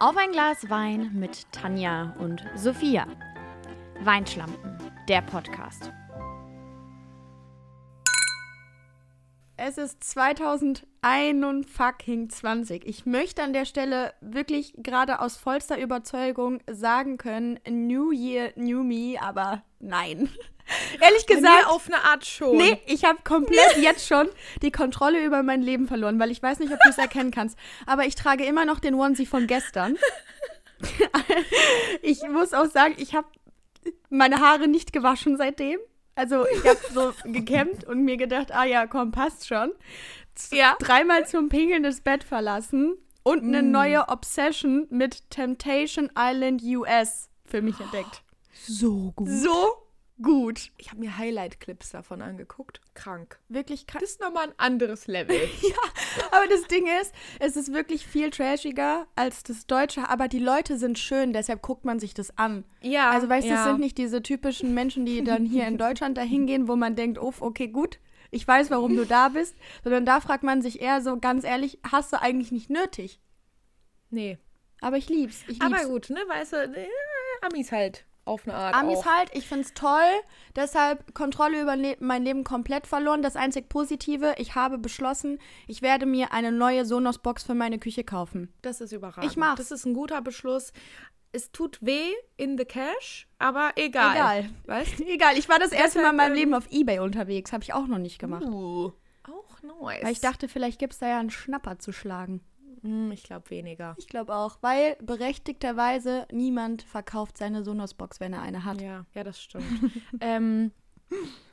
Auf ein Glas Wein mit Tanja und Sophia. Weinschlampen, der Podcast. Es ist 2021. Ich möchte an der Stelle wirklich gerade aus vollster Überzeugung sagen können, New Year, New Me, aber nein. Ehrlich gesagt, auf eine Art schon. nee, ich habe komplett jetzt schon die Kontrolle über mein Leben verloren, weil ich weiß nicht, ob du es erkennen kannst. Aber ich trage immer noch den Onesie von gestern. ich muss auch sagen, ich habe meine Haare nicht gewaschen seitdem. Also ich habe so gekämmt und mir gedacht, ah ja, komm, passt schon. Ja. Dreimal zum Pinkeln das Bett verlassen und eine Mm. neue Obsession mit Temptation Island US für mich entdeckt. So gut. So gut. Ich habe mir Highlight-Clips davon angeguckt. Krank. Wirklich krass. Das ist nochmal ein anderes Level. Aber das Ding ist, es ist wirklich viel trashiger als das Deutsche, aber die Leute sind schön, deshalb guckt man sich das an. ja. Also weißt du, ja. das sind nicht diese typischen Menschen, die dann hier in Deutschland dahin gehen, wo man denkt, oh, okay, gut, ich weiß, warum du da bist, sondern da fragt man sich eher so, ganz ehrlich, hast du eigentlich nicht nötig? Nee. Aber ich lieb's. Ich lieb's. Aber gut, ne? Weißt du, äh, Amis halt auf eine Art. Amis auch. halt, ich find's toll. Deshalb Kontrolle über ne mein Leben komplett verloren. Das einzig Positive, ich habe beschlossen, ich werde mir eine neue Sonos-Box für meine Küche kaufen. Das ist überraschend. Ich mach's. Das ist ein guter Beschluss. Es tut weh in the cash, aber egal. Egal. Weißt Egal, ich war das erste Mal in meinem ähm, Leben auf Ebay unterwegs. Habe ich auch noch nicht gemacht. Uh. Auch nice. Weil ich dachte, vielleicht gibt's da ja einen Schnapper zu schlagen. Hm, ich glaube weniger. Ich glaube auch, weil berechtigterweise niemand verkauft seine Sonos-Box, wenn er eine hat. Ja, ja, das stimmt. ähm,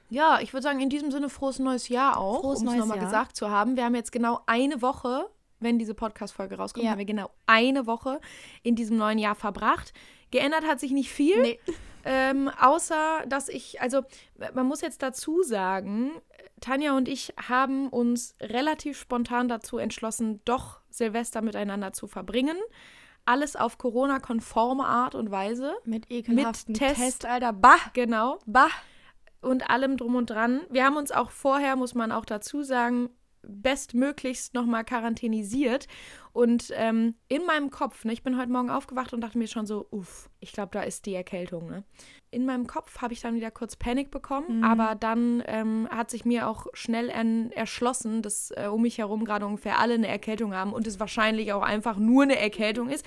ja, ich würde sagen, in diesem Sinne frohes neues Jahr auch, Frohes um es nochmal gesagt zu haben. Wir haben jetzt genau eine Woche, wenn diese Podcast-Folge rauskommt, Ja. haben wir genau eine Woche in diesem neuen Jahr verbracht. Geändert hat sich nicht viel. Nee. Ähm, außer, dass ich, also man muss jetzt dazu sagen, Tanja und ich haben uns relativ spontan dazu entschlossen, doch Silvester miteinander zu verbringen. Alles auf Corona-konforme Art und Weise. Mit ekelhaften Mit Test. Test. Alter. Bah, Genau. bah. Und allem drum und dran. Wir haben uns auch vorher, muss man auch dazu sagen, bestmöglichst nochmal quarantänisiert. Und ähm, in meinem Kopf, ne, ich bin heute Morgen aufgewacht und dachte mir schon so, uff, ich glaube, da ist die Erkältung. Ne? In meinem Kopf habe ich dann wieder kurz Panik bekommen, aber dann ähm, hat sich mir auch schnell en- erschlossen, dass äh, um mich herum gerade ungefähr alle eine Erkältung haben und es wahrscheinlich auch einfach nur eine Erkältung ist.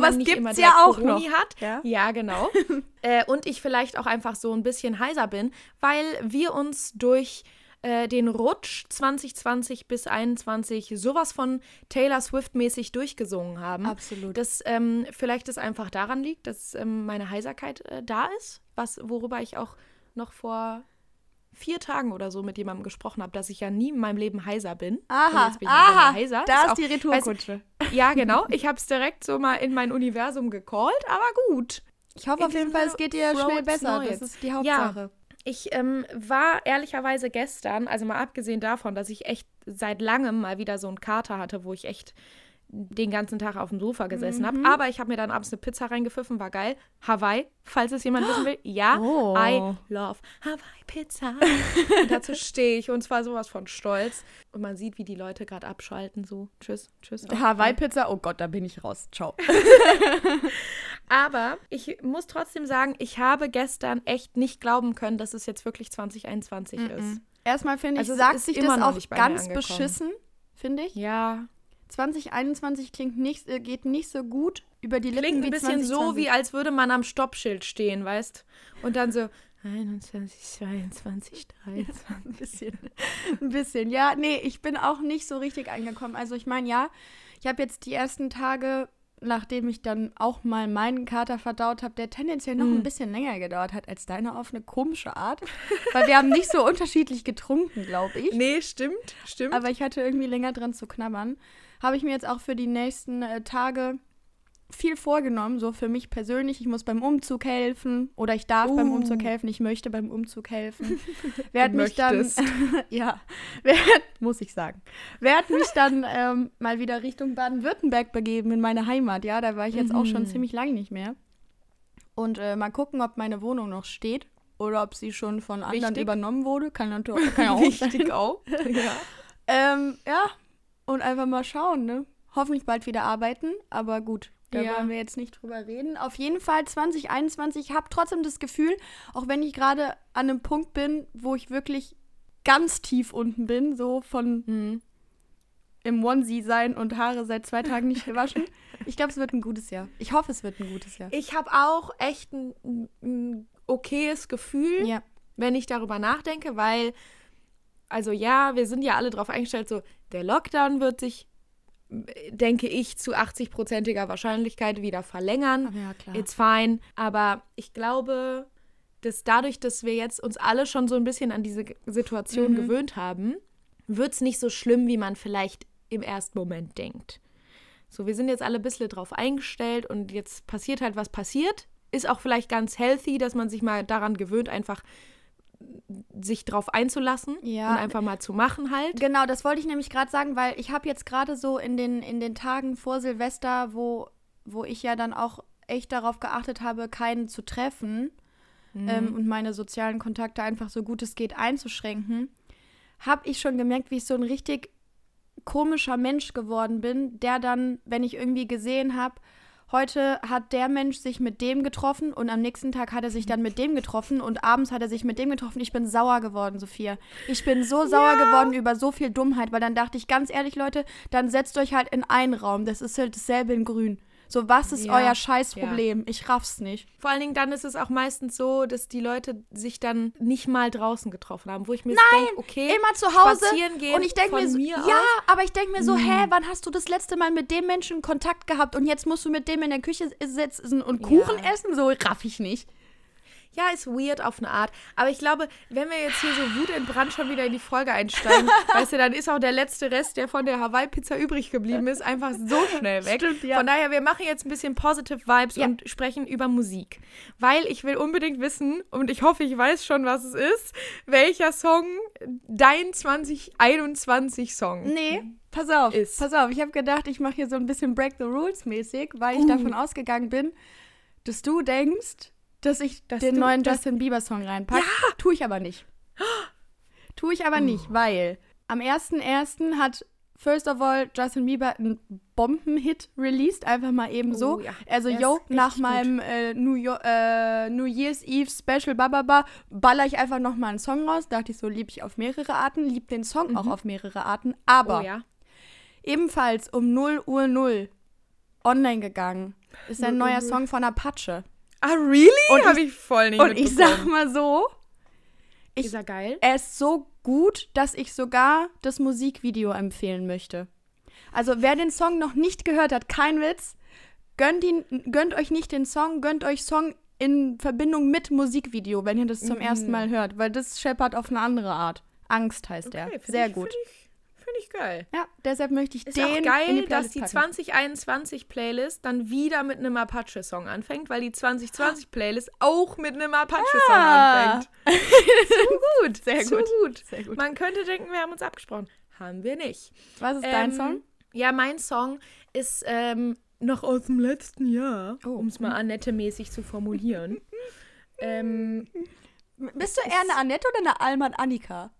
Man nicht gibt's immer ja auch Coroni noch. hat. Ja. Ja, genau. äh, und ich vielleicht auch einfach so ein bisschen heiser bin, weil wir uns durch äh, den Rutsch 2020 bis 2021 sowas von Taylor Swift-mäßig durchgesungen haben. Absolut. Dass ähm, vielleicht es einfach daran liegt, dass ähm, meine Heiserkeit äh, da ist, was, worüber ich auch noch vor vier Tagen oder so mit jemandem gesprochen habe, dass ich ja nie in meinem Leben heiser bin. Aha, jetzt bin aha, heiser. da Ist auch- die Retourkutsche. Ja, genau. Ich habe es direkt so mal in mein Universum gecallt, aber gut. Ich hoffe auf jeden Fall, es geht dir schnell besser. Neues. Das ist die Hauptsache. Ich ähm, war ehrlicherweise gestern, also mal abgesehen davon, dass ich echt seit langem mal wieder so einen Kater hatte, wo ich echt den ganzen Tag auf dem Sofa gesessen Mhm. habe. Aber ich habe mir dann abends eine Pizza reingepfiffen, war geil. Hawaii, falls es jemand wissen will. Ja, Oh. I love Hawaii Pizza. und dazu stehe ich und zwar sowas von stolz. Und man sieht, wie die Leute gerade abschalten. So, tschüss, tschüss. auf Hawaii-Pizza, oh Gott, da bin ich raus. Ciao. Aber ich muss trotzdem sagen, ich habe gestern echt nicht glauben können, dass es jetzt wirklich 2021 ist. Erstmal finde ich, Also sagt sich immer das auch ganz beschissen, finde ich. Ja, 2021 klingt nicht, äh, geht nicht so gut über die Lippen klingt wie ein bisschen so, 2020. wie als würde man am Stoppschild stehen, weißt? Und dann so 21, 22, 23. ein bisschen. ein bisschen. Ja, nee, ich bin auch nicht so richtig angekommen. Also ich meine, ja, ich habe jetzt die ersten Tage, nachdem ich dann auch mal meinen Kater verdaut habe, der tendenziell noch ein bisschen länger gedauert hat als deine auf eine komische Art. Weil wir haben nicht so unterschiedlich getrunken, glaube ich. Nee, stimmt, stimmt. Aber ich hatte irgendwie länger dran zu knabbern. Habe ich mir jetzt auch für die nächsten äh, Tage viel vorgenommen, so für mich persönlich. Ich muss beim Umzug helfen oder ich darf beim Uh. Umzug helfen. Ich möchte beim Umzug helfen. Werd mich möchtest. dann, ja, werd, muss ich sagen, werde mich dann ähm, mal wieder Richtung Baden-Württemberg begeben in meine Heimat. Ja, da war ich jetzt auch schon Mhm. ziemlich lange nicht mehr. Und äh, mal gucken, ob meine Wohnung noch steht oder ob sie schon von anderen Wichtig. übernommen wurde. Kann natürlich kann ja auch Wichtig auch. ja. Ähm, ja, und einfach mal schauen, ne? Hoffentlich bald wieder arbeiten, aber gut. Da Ja. wollen wir jetzt nicht drüber reden. Auf jeden Fall 2021. Ich habe trotzdem das Gefühl, auch wenn ich gerade an einem Punkt bin, wo ich wirklich ganz tief unten bin, so von Mhm. im Onesie sein und Haare seit zwei Tagen nicht gewaschen. Ich glaube, es wird ein gutes Jahr. Ich hoffe, es wird ein gutes Jahr. Ich habe auch echt ein, ein okayes Gefühl, Ja. wenn ich darüber nachdenke, weil, also ja, wir sind ja alle darauf eingestellt, so der Lockdown wird sich, denke ich, zu 80-prozentiger Wahrscheinlichkeit wieder verlängern. Aber ja, klar. It's fine. Aber ich glaube, dass dadurch, dass wir jetzt uns alle schon so ein bisschen an diese Situation Mhm. gewöhnt haben, wird es nicht so schlimm, wie man vielleicht im ersten Moment denkt. So, wir sind jetzt alle ein bisschen drauf eingestellt und jetzt passiert halt, was passiert. Ist auch vielleicht ganz healthy, dass man sich mal daran gewöhnt, einfach sich drauf einzulassen Ja. und einfach mal zu machen halt. Genau, das wollte ich nämlich gerade sagen, weil ich habe jetzt gerade so in den, in den Tagen vor Silvester, wo, wo ich ja dann auch echt darauf geachtet habe, keinen zu treffen ähm, und meine sozialen Kontakte einfach so gut es geht einzuschränken, habe ich schon gemerkt, wie ich so ein richtig komischer Mensch geworden bin, der dann, wenn ich irgendwie gesehen habe, heute hat der Mensch sich mit dem getroffen und am nächsten Tag hat er sich dann mit dem getroffen und abends hat er sich mit dem getroffen. Ich bin sauer geworden, Sophia. Ich bin so sauer geworden über so viel Dummheit, weil dann dachte ich ganz ehrlich, Leute, dann setzt euch halt in einen Raum. Das ist halt dasselbe in grün. So, was ist Ja, euer Scheißproblem? Ich raff's nicht. Vor allen Dingen dann ist es auch meistens so, dass die Leute sich dann nicht mal draußen getroffen haben, wo ich mir denke, okay, Immer zu Hause. spazieren gehen und ich denke mir so, mir ja, aus. Mhm. aber ich denke mir so, hä, wann hast du das letzte Mal mit dem Menschen Kontakt gehabt und jetzt musst du mit dem in der Küche sitzen und Kuchen Ja. essen? So raff ich nicht. Ja, ist weird auf eine Art. Aber ich glaube, wenn wir jetzt hier so Wut in Brand schon wieder in die Folge einsteigen, weißt du, dann ist auch der letzte Rest, der von der Hawaii-Pizza übrig geblieben ist, einfach so schnell weg. Stimmt, ja. Von daher, wir machen jetzt ein bisschen Positive Vibes Ja. und sprechen über Musik. Weil ich will unbedingt wissen, und ich hoffe, ich weiß schon, was es ist, welcher Song dein 2021-Song Nee, pass auf. Ist. Pass auf, ich habe gedacht, ich mache hier so ein bisschen Break the Rules mäßig, weil ich Uh. davon ausgegangen bin, dass du denkst, dass ich Dass den du- neuen Justin Bieber Song reinpacke. Ja! Tue ich aber nicht. Tue ich aber nicht, weil am 1.1. hat First of all Justin Bieber einen Bombenhit released, einfach mal eben so. Oh ja, Also, ist yo, nach meinem äh, New, äh, New Year's Eve Special Bababa baller ich einfach nochmal einen Song raus. Dachte ich so, lieb ich auf mehrere Arten, lieb den Song auch auf mehrere Arten. Aber Oh ja. ebenfalls um 0 Uhr 0 online gegangen ist ein 0 Uhr neuer 0. Song von Apache. Ah, really? Und Habe ich voll nicht Und ich sag mal so, ich- Ist er geil? er ist so gut, dass ich sogar das Musikvideo empfehlen möchte. Also wer den Song noch nicht gehört hat, kein Witz, gönnt, ihn, gönnt euch nicht den Song, gönnt euch Song in Verbindung mit Musikvideo, wenn ihr das zum Mhm. ersten Mal hört, weil das scheppert auf eine andere Art. Angst heißt. Okay, find Sehr ich, gut. Ich, find ich geil. Ja, deshalb möchte ich Ist den auch in die geil, dass Playlist die packen. 2021-Playlist dann wieder mit einem Apache-Song anfängt, weil die 2020-Playlist auch mit einem Apache-Song Ah. anfängt. so gut, Sehr so gut. gut. Sehr gut. Man könnte denken, wir haben uns abgesprochen. Haben wir nicht. Was ist dein Ähm, Song? Ja, mein Song ist ähm, noch aus dem letzten Jahr, Oh. um es mal Annette-mäßig zu formulieren. ähm, Bist du eher eine Annette oder eine Alman Annika?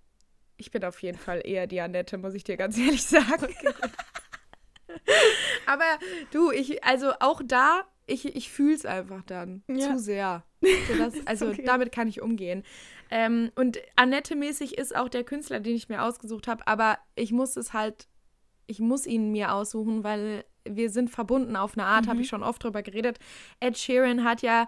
Ich bin auf jeden Fall eher die Annette, muss ich dir ganz ehrlich sagen. Aber du, ich, also auch da, ich, ich fühle es einfach dann Ja. zu sehr. So das, also okay. damit kann ich umgehen. Ähm, und Annette-mäßig ist auch der Künstler, den ich mir ausgesucht habe, aber ich muss es halt, ich muss ihn mir aussuchen, weil wir sind verbunden auf eine Art, habe ich schon oft drüber geredet. Ed Sheeran hat ja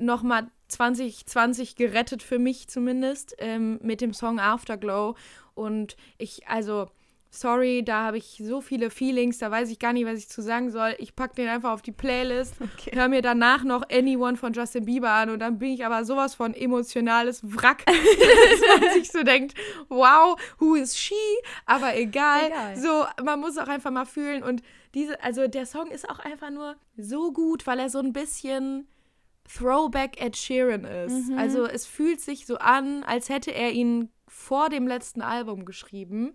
nochmal 2020 gerettet für mich zumindest ähm, mit dem Song Afterglow. Und ich, also, sorry, da habe ich so viele Feelings, da weiß ich gar nicht, was ich zu sagen soll. Ich packe den einfach auf die Playlist, Okay. hör mir danach noch Anyone von Justin Bieber an und dann bin ich aber sowas von emotionales Wrack, dass man sich so denkt, wow, who is she? Aber egal. Egal. So, man muss auch einfach mal fühlen und diese, also der Song ist auch einfach nur so gut, weil er so ein bisschen Throwback Ed Sheeran ist. Mhm. Also es fühlt sich so an, als hätte er ihn vor dem letzten Album geschrieben,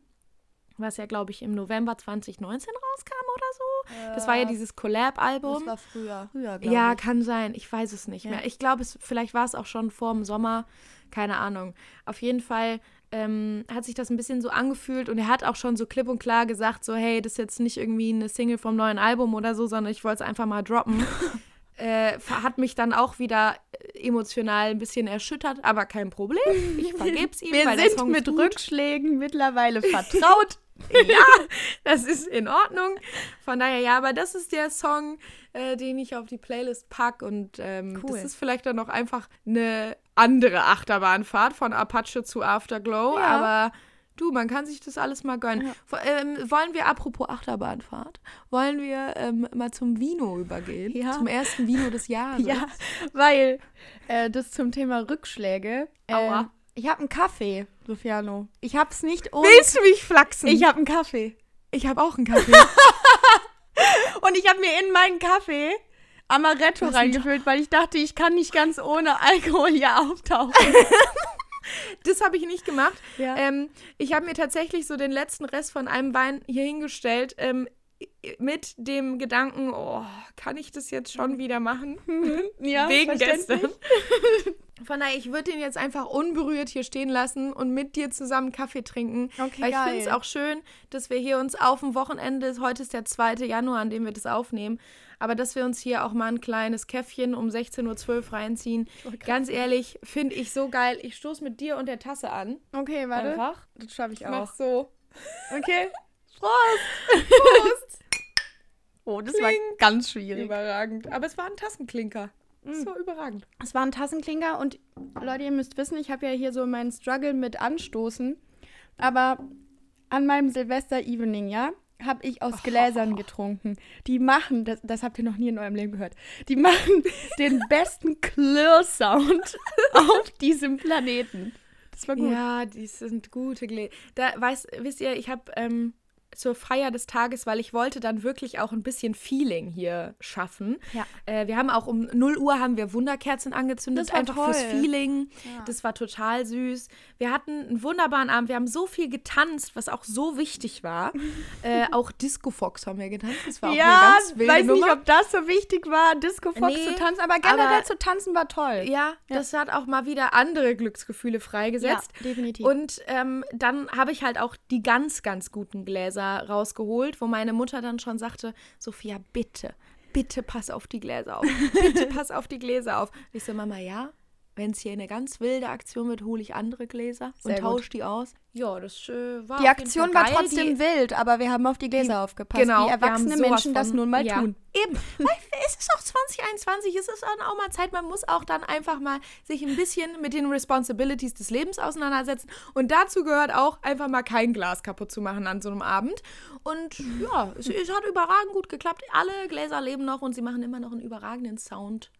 was ja, glaube ich, im November 2019 rauskam oder so. Das war ja dieses Collab-Album. Das war früher. früher Ja, ich. kann sein. Ich weiß es nicht Ja. mehr. Ich glaube, es, vielleicht war es auch schon vor dem Sommer. Keine Ahnung. Auf jeden Fall ähm, hat sich das ein bisschen so angefühlt und er hat auch schon so klipp und klar gesagt, so hey, das ist jetzt nicht irgendwie eine Single vom neuen Album oder so, sondern ich wollte es einfach mal droppen. äh, hat mich dann auch wieder emotional ein bisschen erschüttert, aber kein Problem. Ich vergebe es ihm. Wir weil sind mit gut. Rückschlägen mittlerweile vertraut. Ja, das ist in Ordnung. Von daher, ja, aber das ist der Song, äh, den ich auf die Playlist packe. Und ähm, Cool. das ist vielleicht dann noch einfach eine andere Achterbahnfahrt von Apache zu Afterglow. Ja. Aber du, man kann sich das alles mal gönnen. Ja. Ähm, wollen wir, apropos Achterbahnfahrt, wollen wir ähm, mal zum Vino übergehen? Ja. Zum ersten Vino des Jahres. ja, weil äh, das zum Thema Rückschläge. Äh, Aua. ich habe einen Kaffee, Sofiano. Ich hab's nicht ohne. Willst du mich flachsen? Ich habe einen Kaffee. ich habe auch einen Kaffee. Und ich habe mir in meinen Kaffee Amaretto reingefüllt, weil ich dachte, ich kann nicht ganz ohne Alkohol hier auftauchen. Das habe ich nicht gemacht. Ja. Ähm, ich habe mir tatsächlich so den letzten Rest von einem Wein hier hingestellt. Ähm, mit dem Gedanken, oh, kann ich das jetzt schon wieder machen? ja, Wegen gestern. Von daher, ich würde den jetzt einfach unberührt hier stehen lassen und mit dir zusammen Kaffee trinken. Okay, weil ich finde es auch schön, dass wir hier uns auf dem Wochenende, heute ist der 2. Januar, an dem wir das aufnehmen, aber dass wir uns hier auch mal ein kleines Käffchen um 16.12 Uhr reinziehen. Ganz ehrlich, finde ich so geil. Ich stoße mit dir und der Tasse an. Okay, warte. Einfach. Das schaffe ich Mach auch. so. Okay. Prost. Prost. Oh, das war Kling. ganz schwierig. Überragend. Aber es war ein Tassenklinker. Mm. So überragend. Es war ein Tassenklinker und Leute, ihr müsst wissen, ich habe ja hier so meinen Struggle mit Anstoßen. Aber an meinem Silvester-Evening, ja, habe ich aus Gläsern getrunken. Die machen, das, das habt ihr noch nie in eurem Leben gehört, die machen den besten Klirr-Sound auf diesem Planeten. Das war gut. Ja, die sind gute Gläser. Da weiß, wisst ihr, ich habe ähm, zur Feier des Tages, weil ich wollte dann wirklich auch ein bisschen Feeling hier schaffen. Ja. Äh, wir haben auch um 0 Uhr haben wir Wunderkerzen angezündet, Das war einfach toll. fürs Feeling. Ja. Das war total süß. Wir hatten einen wunderbaren Abend. Wir haben so viel getanzt, was auch so wichtig war. äh, auch Disco Fox haben wir getanzt. Das war auch eine Ja, ganz wilde weiß nicht, Nummer. ob das so wichtig war, Disco Fox Nee, zu tanzen, aber generell aber- zu tanzen war toll. Ja, das hat auch mal wieder andere Glücksgefühle freigesetzt. Ja, definitiv. Und ähm, dann habe ich halt auch die ganz, ganz guten Gläser rausgeholt, wo meine Mutter dann schon sagte, Sophia, bitte, bitte pass auf die Gläser auf. Bitte pass auf die Gläser auf. Ich so, Mama, ja, wenn es hier eine ganz wilde Aktion wird, hole ich andere Gläser Sehr und tausche die aus. Ja, das äh, war die Aktion war geil. trotzdem die, wild, aber wir haben auf die Gläser aufgepasst, Genau, wie erwachsene Menschen das von- nun mal ja. tun. Eben, weil es ist auch 2021, es ist auch mal Zeit, man muss auch dann einfach mal sich ein bisschen mit den Responsibilities des Lebens auseinandersetzen und dazu gehört auch einfach mal kein Glas kaputt zu machen an so einem Abend und ja, es, es hat überragend gut geklappt, alle Gläser leben noch und sie machen immer noch einen überragenden Sound.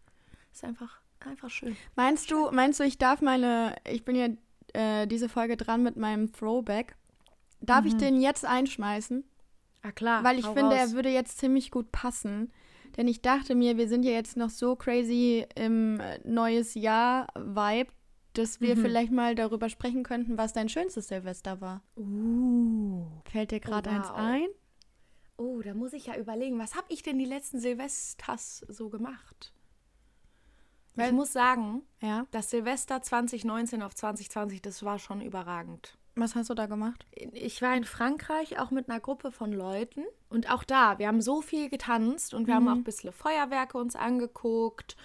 Ist einfach, einfach schön. Meinst du, meinst du, ich darf meine, ich bin ja äh, diese Folge dran mit meinem Throwback. Darf ich den jetzt einschmeißen? Ah klar, Weil ich finde, raus. er würde jetzt ziemlich gut passen. Denn ich dachte mir, wir sind ja jetzt noch so crazy im äh, neues Jahr-Vibe, dass wir Mhm. vielleicht mal darüber sprechen könnten, was dein schönstes Silvester war. Uh. Fällt dir gerade eins wow. ein? Oh, da muss ich ja überlegen, was habe ich denn die letzten Silvesters so gemacht? Ich Weil- muss sagen, Ja. das Silvester 2019 auf 2020, das war schon überragend. Was hast du da gemacht? Ich war in Frankreich auch mit einer Gruppe von Leuten und auch da, wir haben so viel getanzt und wir haben auch ein bisschen Feuerwerke uns angeguckt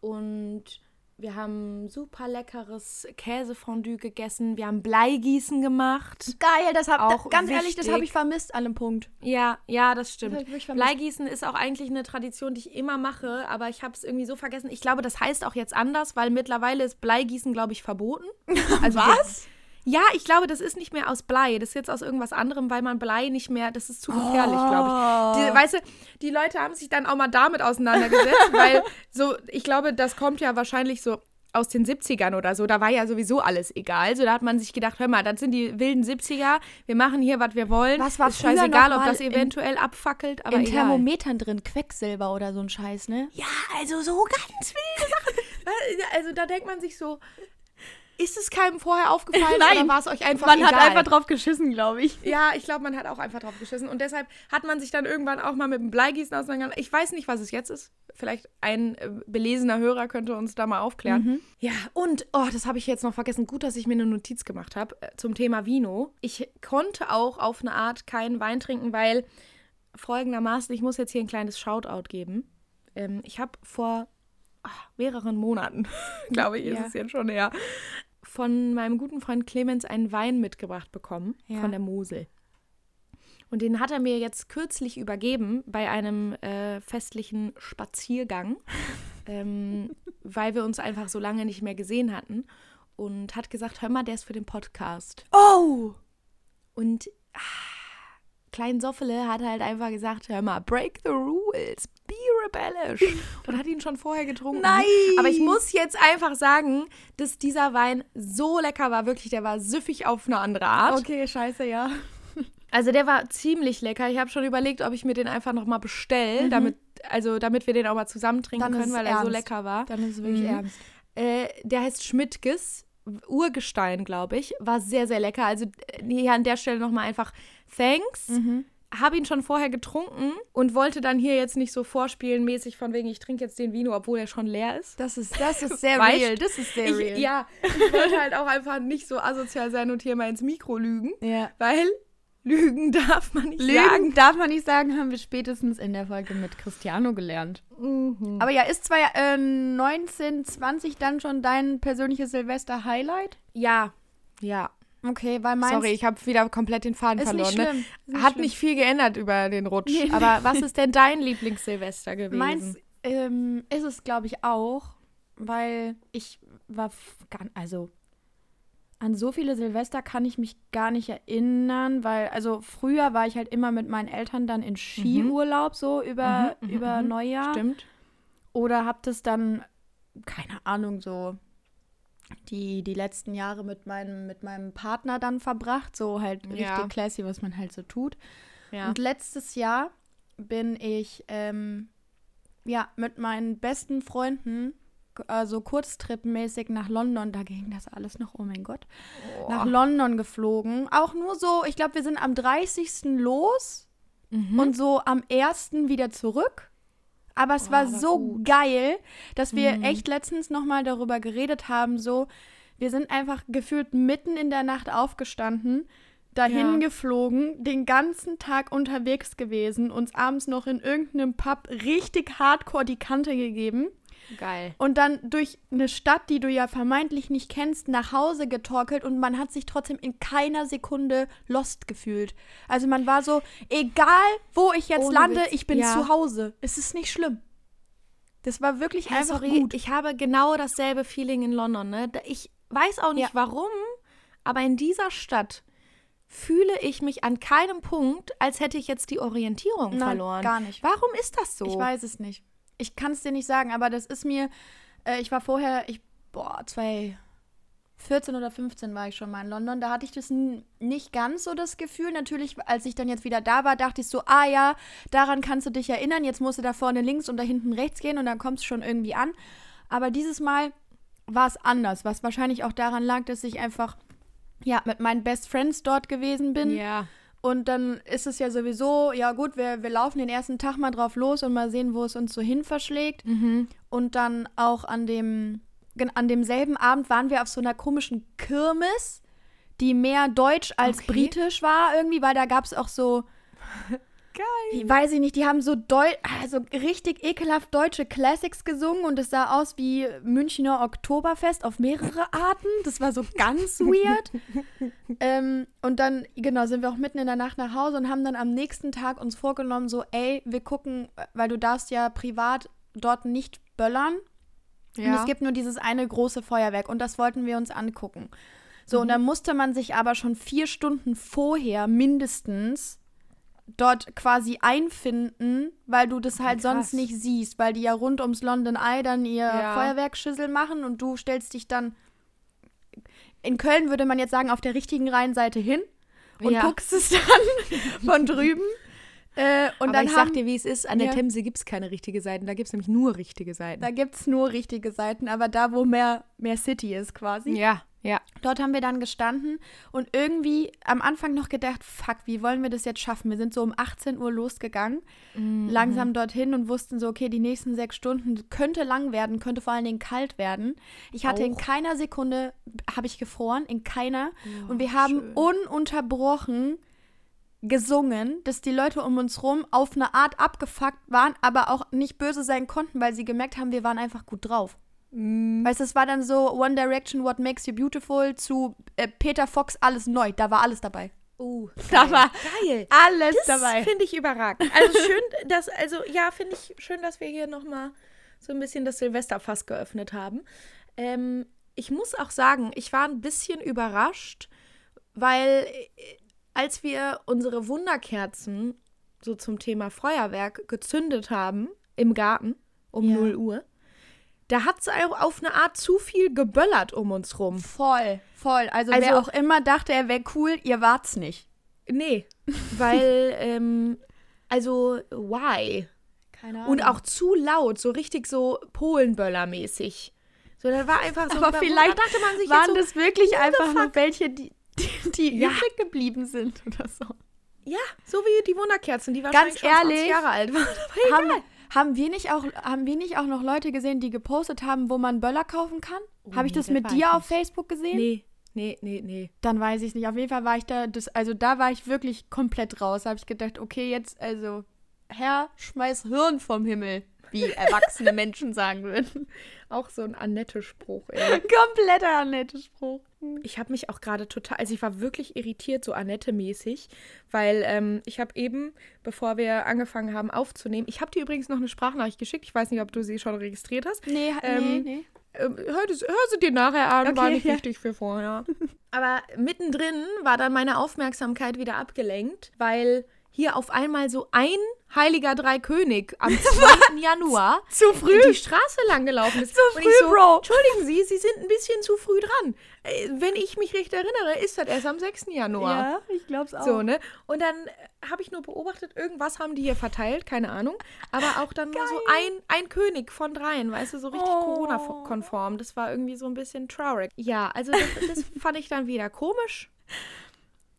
und wir haben super leckeres Käsefondue gegessen, wir haben Bleigießen gemacht. Geil, das hab, Auch ganz ehrlich, das habe wichtig. ich vermisst an einem Punkt. Ja, ja, das Das stimmt. vermisst. Bleigießen ist auch eigentlich eine Tradition, die ich immer mache, aber ich habe es irgendwie so vergessen. Ich glaube, das heißt auch jetzt anders, weil mittlerweile ist Bleigießen, glaube ich, verboten. Also Was? Ja, ich glaube, das ist nicht mehr aus Blei. Das ist jetzt aus irgendwas anderem, weil man Blei nicht mehr, das ist zu gefährlich, glaube ich. Die, weißt du, die Leute haben sich dann auch mal damit auseinandergesetzt, weil so, ich glaube, das kommt ja wahrscheinlich so aus den 70ern oder so, da war ja sowieso alles egal. So, da hat man sich gedacht, hör mal, das sind die wilden 70er, wir machen hier, was wir wollen. Was war ist scheißegal, ob das in- eventuell abfackelt, aber in egal. Thermometern drin, Quecksilber oder so ein Scheiß, ne? Ja, also so ganz wilde Sachen. also da denkt man sich so, Ist es keinem vorher aufgefallen Nein. oder war es euch einfach Man egal? hat einfach drauf geschissen, glaube ich. Ja, ich glaube, man hat auch einfach drauf geschissen. Und deshalb hat man sich dann irgendwann auch mal mit dem Bleigießen auseinandergesetzt. Ich weiß nicht, was es jetzt ist. Vielleicht ein äh, belesener Hörer könnte uns da mal aufklären. Ja, und, oh, das habe ich jetzt noch vergessen. Gut, dass ich mir eine Notiz gemacht habe äh, zum Thema Vino. Ich konnte auch auf eine Art keinen Wein trinken, weil folgendermaßen, ich muss jetzt hier ein kleines Shoutout geben. Ähm, ich habe vor mehreren Monaten, glaube ich, ist Ja. es jetzt schon her, von meinem guten Freund Clemens einen Wein mitgebracht bekommen Ja. von der Mosel. Und den hat er mir jetzt kürzlich übergeben bei einem äh, festlichen Spaziergang, ähm, weil wir uns einfach so lange nicht mehr gesehen hatten. Und hat gesagt, hör mal, der ist für den Podcast. Oh! Und ah, Klein Soffele hat halt einfach gesagt, hör mal, break the rules, be rebellish. Und hat ihn schon vorher getrunken. Nein! Aber ich muss jetzt einfach sagen, dass dieser Wein so lecker war. Wirklich, der war süffig auf eine andere Art. Okay, scheiße, ja. Also der war ziemlich lecker. Ich habe schon überlegt, ob ich mir den einfach nochmal bestelle, damit, also damit wir den auch mal zusammen trinken Mhm. Können, weil es er so ernst. lecker war. Dann ist es wirklich Mhm. ernst. Äh, der heißt Schmidtges, Urgestein, glaube ich. War sehr, sehr lecker. Also äh, hier an der Stelle nochmal einfach Thanks. Mhm. Habe ihn schon vorher getrunken und wollte dann hier jetzt nicht so vorspielen, mäßig von wegen, ich trinke jetzt den Vino, obwohl er schon leer ist. Das ist, das ist sehr Weißt- real. Das ist sehr Ich, real. ja, ich wollte halt auch einfach nicht so asozial sein und hier mal ins Mikro lügen, ja. weil lügen darf man nicht Lügen sagen. darf man nicht sagen, haben wir spätestens in der Folge mit Cristiano gelernt. Mhm. Aber ja, ist zwar äh, 1920 dann schon dein persönliches Silvester-Highlight? Ja, ja. Okay, weil meins Sorry, ich habe wieder komplett den Faden ist nicht verloren. schlimm. Ne? Hat nicht viel geändert über den Rutsch. Nee. Aber was ist denn dein Lieblings-Silvester gewesen? Meins ähm, ist es, glaube ich, auch, weil ich war gar, also an so viele Silvester kann ich mich gar nicht erinnern, weil also früher war ich halt immer mit meinen Eltern dann in Skiurlaub so über Mhm, mhm, über mhm. Neujahr Stimmt. oder hab das dann keine Ahnung so die die letzten Jahre mit meinem mit meinem Partner dann verbracht, so halt richtig Ja. classy, was man halt so tut. Ja. Und letztes Jahr bin ich ähm, ja mit meinen besten Freunden also kurztripmäßig nach London, da ging das alles noch, oh mein Gott, nach London geflogen. Auch nur so, ich glaube, wir sind am 30. los Mhm. und so am 1. wieder zurück. Aber es Oh, war so gut. geil, dass wir Mhm. echt letztens nochmal darüber geredet haben, so, wir sind einfach gefühlt mitten in der Nacht aufgestanden, dahin Ja. geflogen, den ganzen Tag unterwegs gewesen, uns abends noch in irgendeinem Pub richtig hardcore die Kante gegeben Geil. und dann durch eine Stadt, die du ja vermeintlich nicht kennst, nach Hause getorkelt und man hat sich trotzdem in keiner Sekunde lost gefühlt. Also man war so, egal wo ich jetzt Ohne lande, Witz. ich bin Ja. zu Hause. Es ist nicht schlimm. Das war wirklich Hey, einfach sorry, gut. ich habe genau dasselbe Feeling in London. Ne? Ich weiß auch nicht Ja. warum, aber in dieser Stadt fühle ich mich an keinem Punkt, als hätte ich jetzt die Orientierung Nein, verloren. gar nicht. Warum ist das so? Ich weiß es nicht. Ich kann es dir nicht sagen, aber das ist mir, äh, ich war vorher, ich, boah, 2014 oder 15 war ich schon mal in London. Da hatte ich das nicht ganz so das Gefühl. Natürlich, als ich dann jetzt wieder da war, dachte ich so, ah ja, daran kannst du dich erinnern. Jetzt musst du da vorne links und da hinten rechts gehen und dann kommst du schon irgendwie an. Aber dieses Mal war es anders, was wahrscheinlich auch daran lag, dass ich einfach ja mit meinen Best Friends dort gewesen bin. Ja. Und dann ist es ja sowieso, ja gut, wir, wir laufen den ersten Tag mal drauf los und mal sehen, wo es uns so hin verschlägt. Mhm. Und dann auch an dem, an demselben Abend waren wir auf so einer komischen Kirmes, die mehr deutsch als Okay. britisch war irgendwie, weil da gab es auch so, Geil. weiß ich nicht, die haben so Deu also richtig ekelhaft deutsche Classics gesungen und es sah aus wie Münchner Oktoberfest auf mehrere Arten. Das war so ganz weird. ähm, und dann, genau, sind wir auch mitten in der Nacht nach Hause und haben dann am nächsten Tag uns vorgenommen, so, ey, wir gucken, weil du darfst ja privat dort nicht böllern. Und Ja. es gibt nur dieses eine große Feuerwerk und das wollten wir uns angucken. So, und dann musste man sich aber schon vier Stunden vorher mindestens dort quasi einfinden, weil du das halt Krass. sonst nicht siehst, weil die ja rund ums London Eye dann ihr Ja. Feuerwerkschüssel machen und du stellst dich dann in Köln würde man jetzt sagen auf der richtigen Rheinseite hin und Ja. guckst es dann von drüben. Äh, und Aber dann ich haben, sag dir, wie es ist, an der Ja. Themse gibt es keine richtige Seiten, da gibt es nämlich nur richtige Seiten. da gibt es nur richtige Seiten, aber da, wo mehr, mehr City ist quasi. ja, Ja. Dort haben wir dann gestanden und irgendwie am Anfang noch gedacht, fuck, wie wollen wir das jetzt schaffen? Wir sind so um 18 Uhr losgegangen, Mhm. langsam dorthin und wussten so, okay, die nächsten sechs Stunden könnte lang werden, könnte vor allen Dingen kalt werden. Ich hatte in Auch. keiner Sekunde, habe ich gefroren, in keiner. Oh, und wir haben schön. ununterbrochen gesungen, dass die Leute um uns rum auf eine Art abgefuckt waren, aber auch nicht böse sein konnten, weil sie gemerkt haben, wir waren einfach gut drauf. Mhm. Weißt du, es war dann so One Direction, What Makes You Beautiful zu äh, Peter Fox, alles neu. Da war alles dabei. Oh, Da geil. war geil. alles Das dabei. finde ich überragend. Also schön, dass, also ja, finde ich schön, dass wir hier nochmal so ein bisschen das Silvesterfass geöffnet haben. Ähm, ich muss auch sagen, ich war ein bisschen überrascht, weil äh, als wir unsere Wunderkerzen so zum Thema Feuerwerk gezündet haben im Garten um Ja. 0 Uhr, da hat es auch auf eine Art zu viel geböllert um uns rum. Voll, voll. Also, Also- wer auch immer dachte, er wäre cool, ihr wart's nicht. Nee, weil, ähm, also, why? Keine Ahnung. Und auch zu laut, so richtig so Polenböller-mäßig. So, da war einfach so. Aber vielleicht da dachte man sich waren jetzt das wirklich einfach noch welche, die, die, die Ja. übrig geblieben sind oder so. so, ja, so wie die Wunderkerzen, die wahrscheinlich schon 20 ehrlich, Jahre alt waren. Aber Haben, haben, wir nicht auch, haben wir nicht auch noch Leute gesehen, die gepostet haben, wo man Böller kaufen kann? Oh, Habe ich nee, das das mit dir auf. Facebook gesehen? Nee, nee, nee, nee. Dann weiß ich es nicht. Auf jeden Fall war ich da, das, also da war ich wirklich komplett raus. Da habe ich gedacht, okay, jetzt, also, Herr, schmeiß Hirn vom Himmel, wie erwachsene Menschen sagen würden. Auch so ein Annette-Spruch, ey. Kompletter Annette Spruch. Ich habe mich auch gerade total, also ich war wirklich irritiert, so Annette-mäßig, weil ähm, ich habe eben, bevor wir angefangen haben aufzunehmen, ich habe dir übrigens noch eine Sprachnachricht geschickt, ich weiß nicht, ob du sie schon registriert hast. Nee, Ähm, nee, nee. Ähm, hör, das, hör sie dir nachher an, war Okay, nicht ja. wichtig für vorher. Aber mittendrin war dann meine Aufmerksamkeit wieder abgelenkt, weil hier auf einmal so ein heiliger Dreikönig am 2. Januar Zu die Straße lang gelaufen ist. Zu früh, so, Bro. Entschuldigen Sie, Sie sind ein bisschen zu früh dran. Äh, Wenn ich mich recht erinnere, ist das erst am 6. Januar. Ja, ich glaub's auch. So, ne? Und dann äh, habe ich nur beobachtet, irgendwas haben die hier verteilt, keine Ahnung. Aber auch dann nur so ein, ein König von dreien, weißt du, so richtig Oh. Corona-konform. Das war irgendwie so ein bisschen traurig. Ja, also das, das fand ich dann wieder komisch.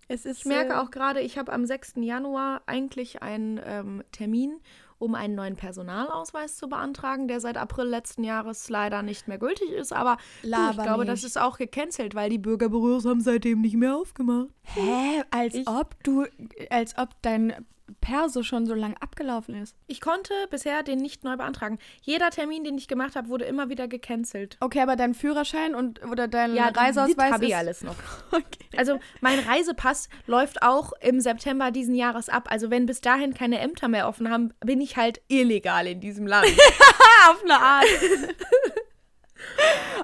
Es ist, Ich merke äh, auch gerade, ich habe am 6. Januar eigentlich einen ähm, Termin, um einen neuen Personalausweis zu beantragen, der seit April letzten Jahres leider nicht mehr gültig ist. Aber du, ich glaube, das nicht. ist auch gecancelt, weil die Bürgerbüros haben seitdem nicht mehr aufgemacht. Hä? Als Ich- ob du, als ob dein Perso schon so lang abgelaufen ist. Ich konnte bisher den nicht neu beantragen. Jeder Termin, den ich gemacht habe, wurde immer wieder gecancelt. Okay, aber dein Führerschein und oder dein Ja, Reiseausweis habe ich alles noch. Okay. Also mein Reisepass läuft auch im September diesen Jahres ab. Also wenn bis dahin keine Ämter mehr offen haben, bin ich halt illegal in diesem Land. Auf eine Art.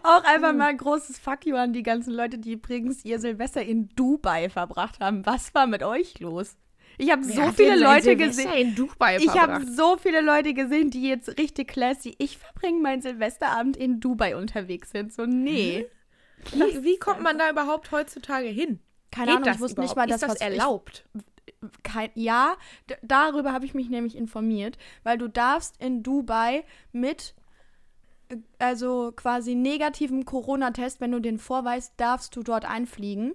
Auch einfach mal ein großes Fuck you an die ganzen Leute, die übrigens ihr Silvester in Dubai verbracht haben. Was war mit euch los? Ich habe so viele Leute gesehen. in Dubai Ich habe so viele Leute gesehen, die jetzt richtig classy. Ich verbringe meinen Silvesterabend in Dubai unterwegs sind. So, nee. Wie, wie kommt man da überhaupt heutzutage hin? Keine Geht Ahnung, ich wusste überhaupt? nicht mal, dass das was ich- erlaubt? kein, ja, darüber habe ich mich nämlich informiert, weil du darfst in Dubai mit äh, also quasi negativem Corona-Test, wenn du den vorweist, darfst du dort einfliegen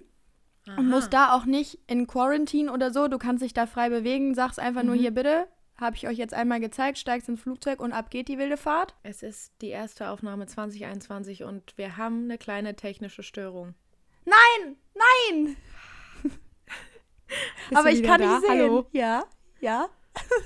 und musst da auch nicht in Quarantine oder so, du kannst dich da frei bewegen, sagst einfach nur hier bitte, habe ich euch jetzt einmal gezeigt, steigst ins Flugzeug und ab geht die wilde Fahrt. Es ist die erste Aufnahme 2021 und wir haben eine kleine technische Störung. Nein, nein. Aber ich kann da? nicht sehen. Hallo? Ja, ja.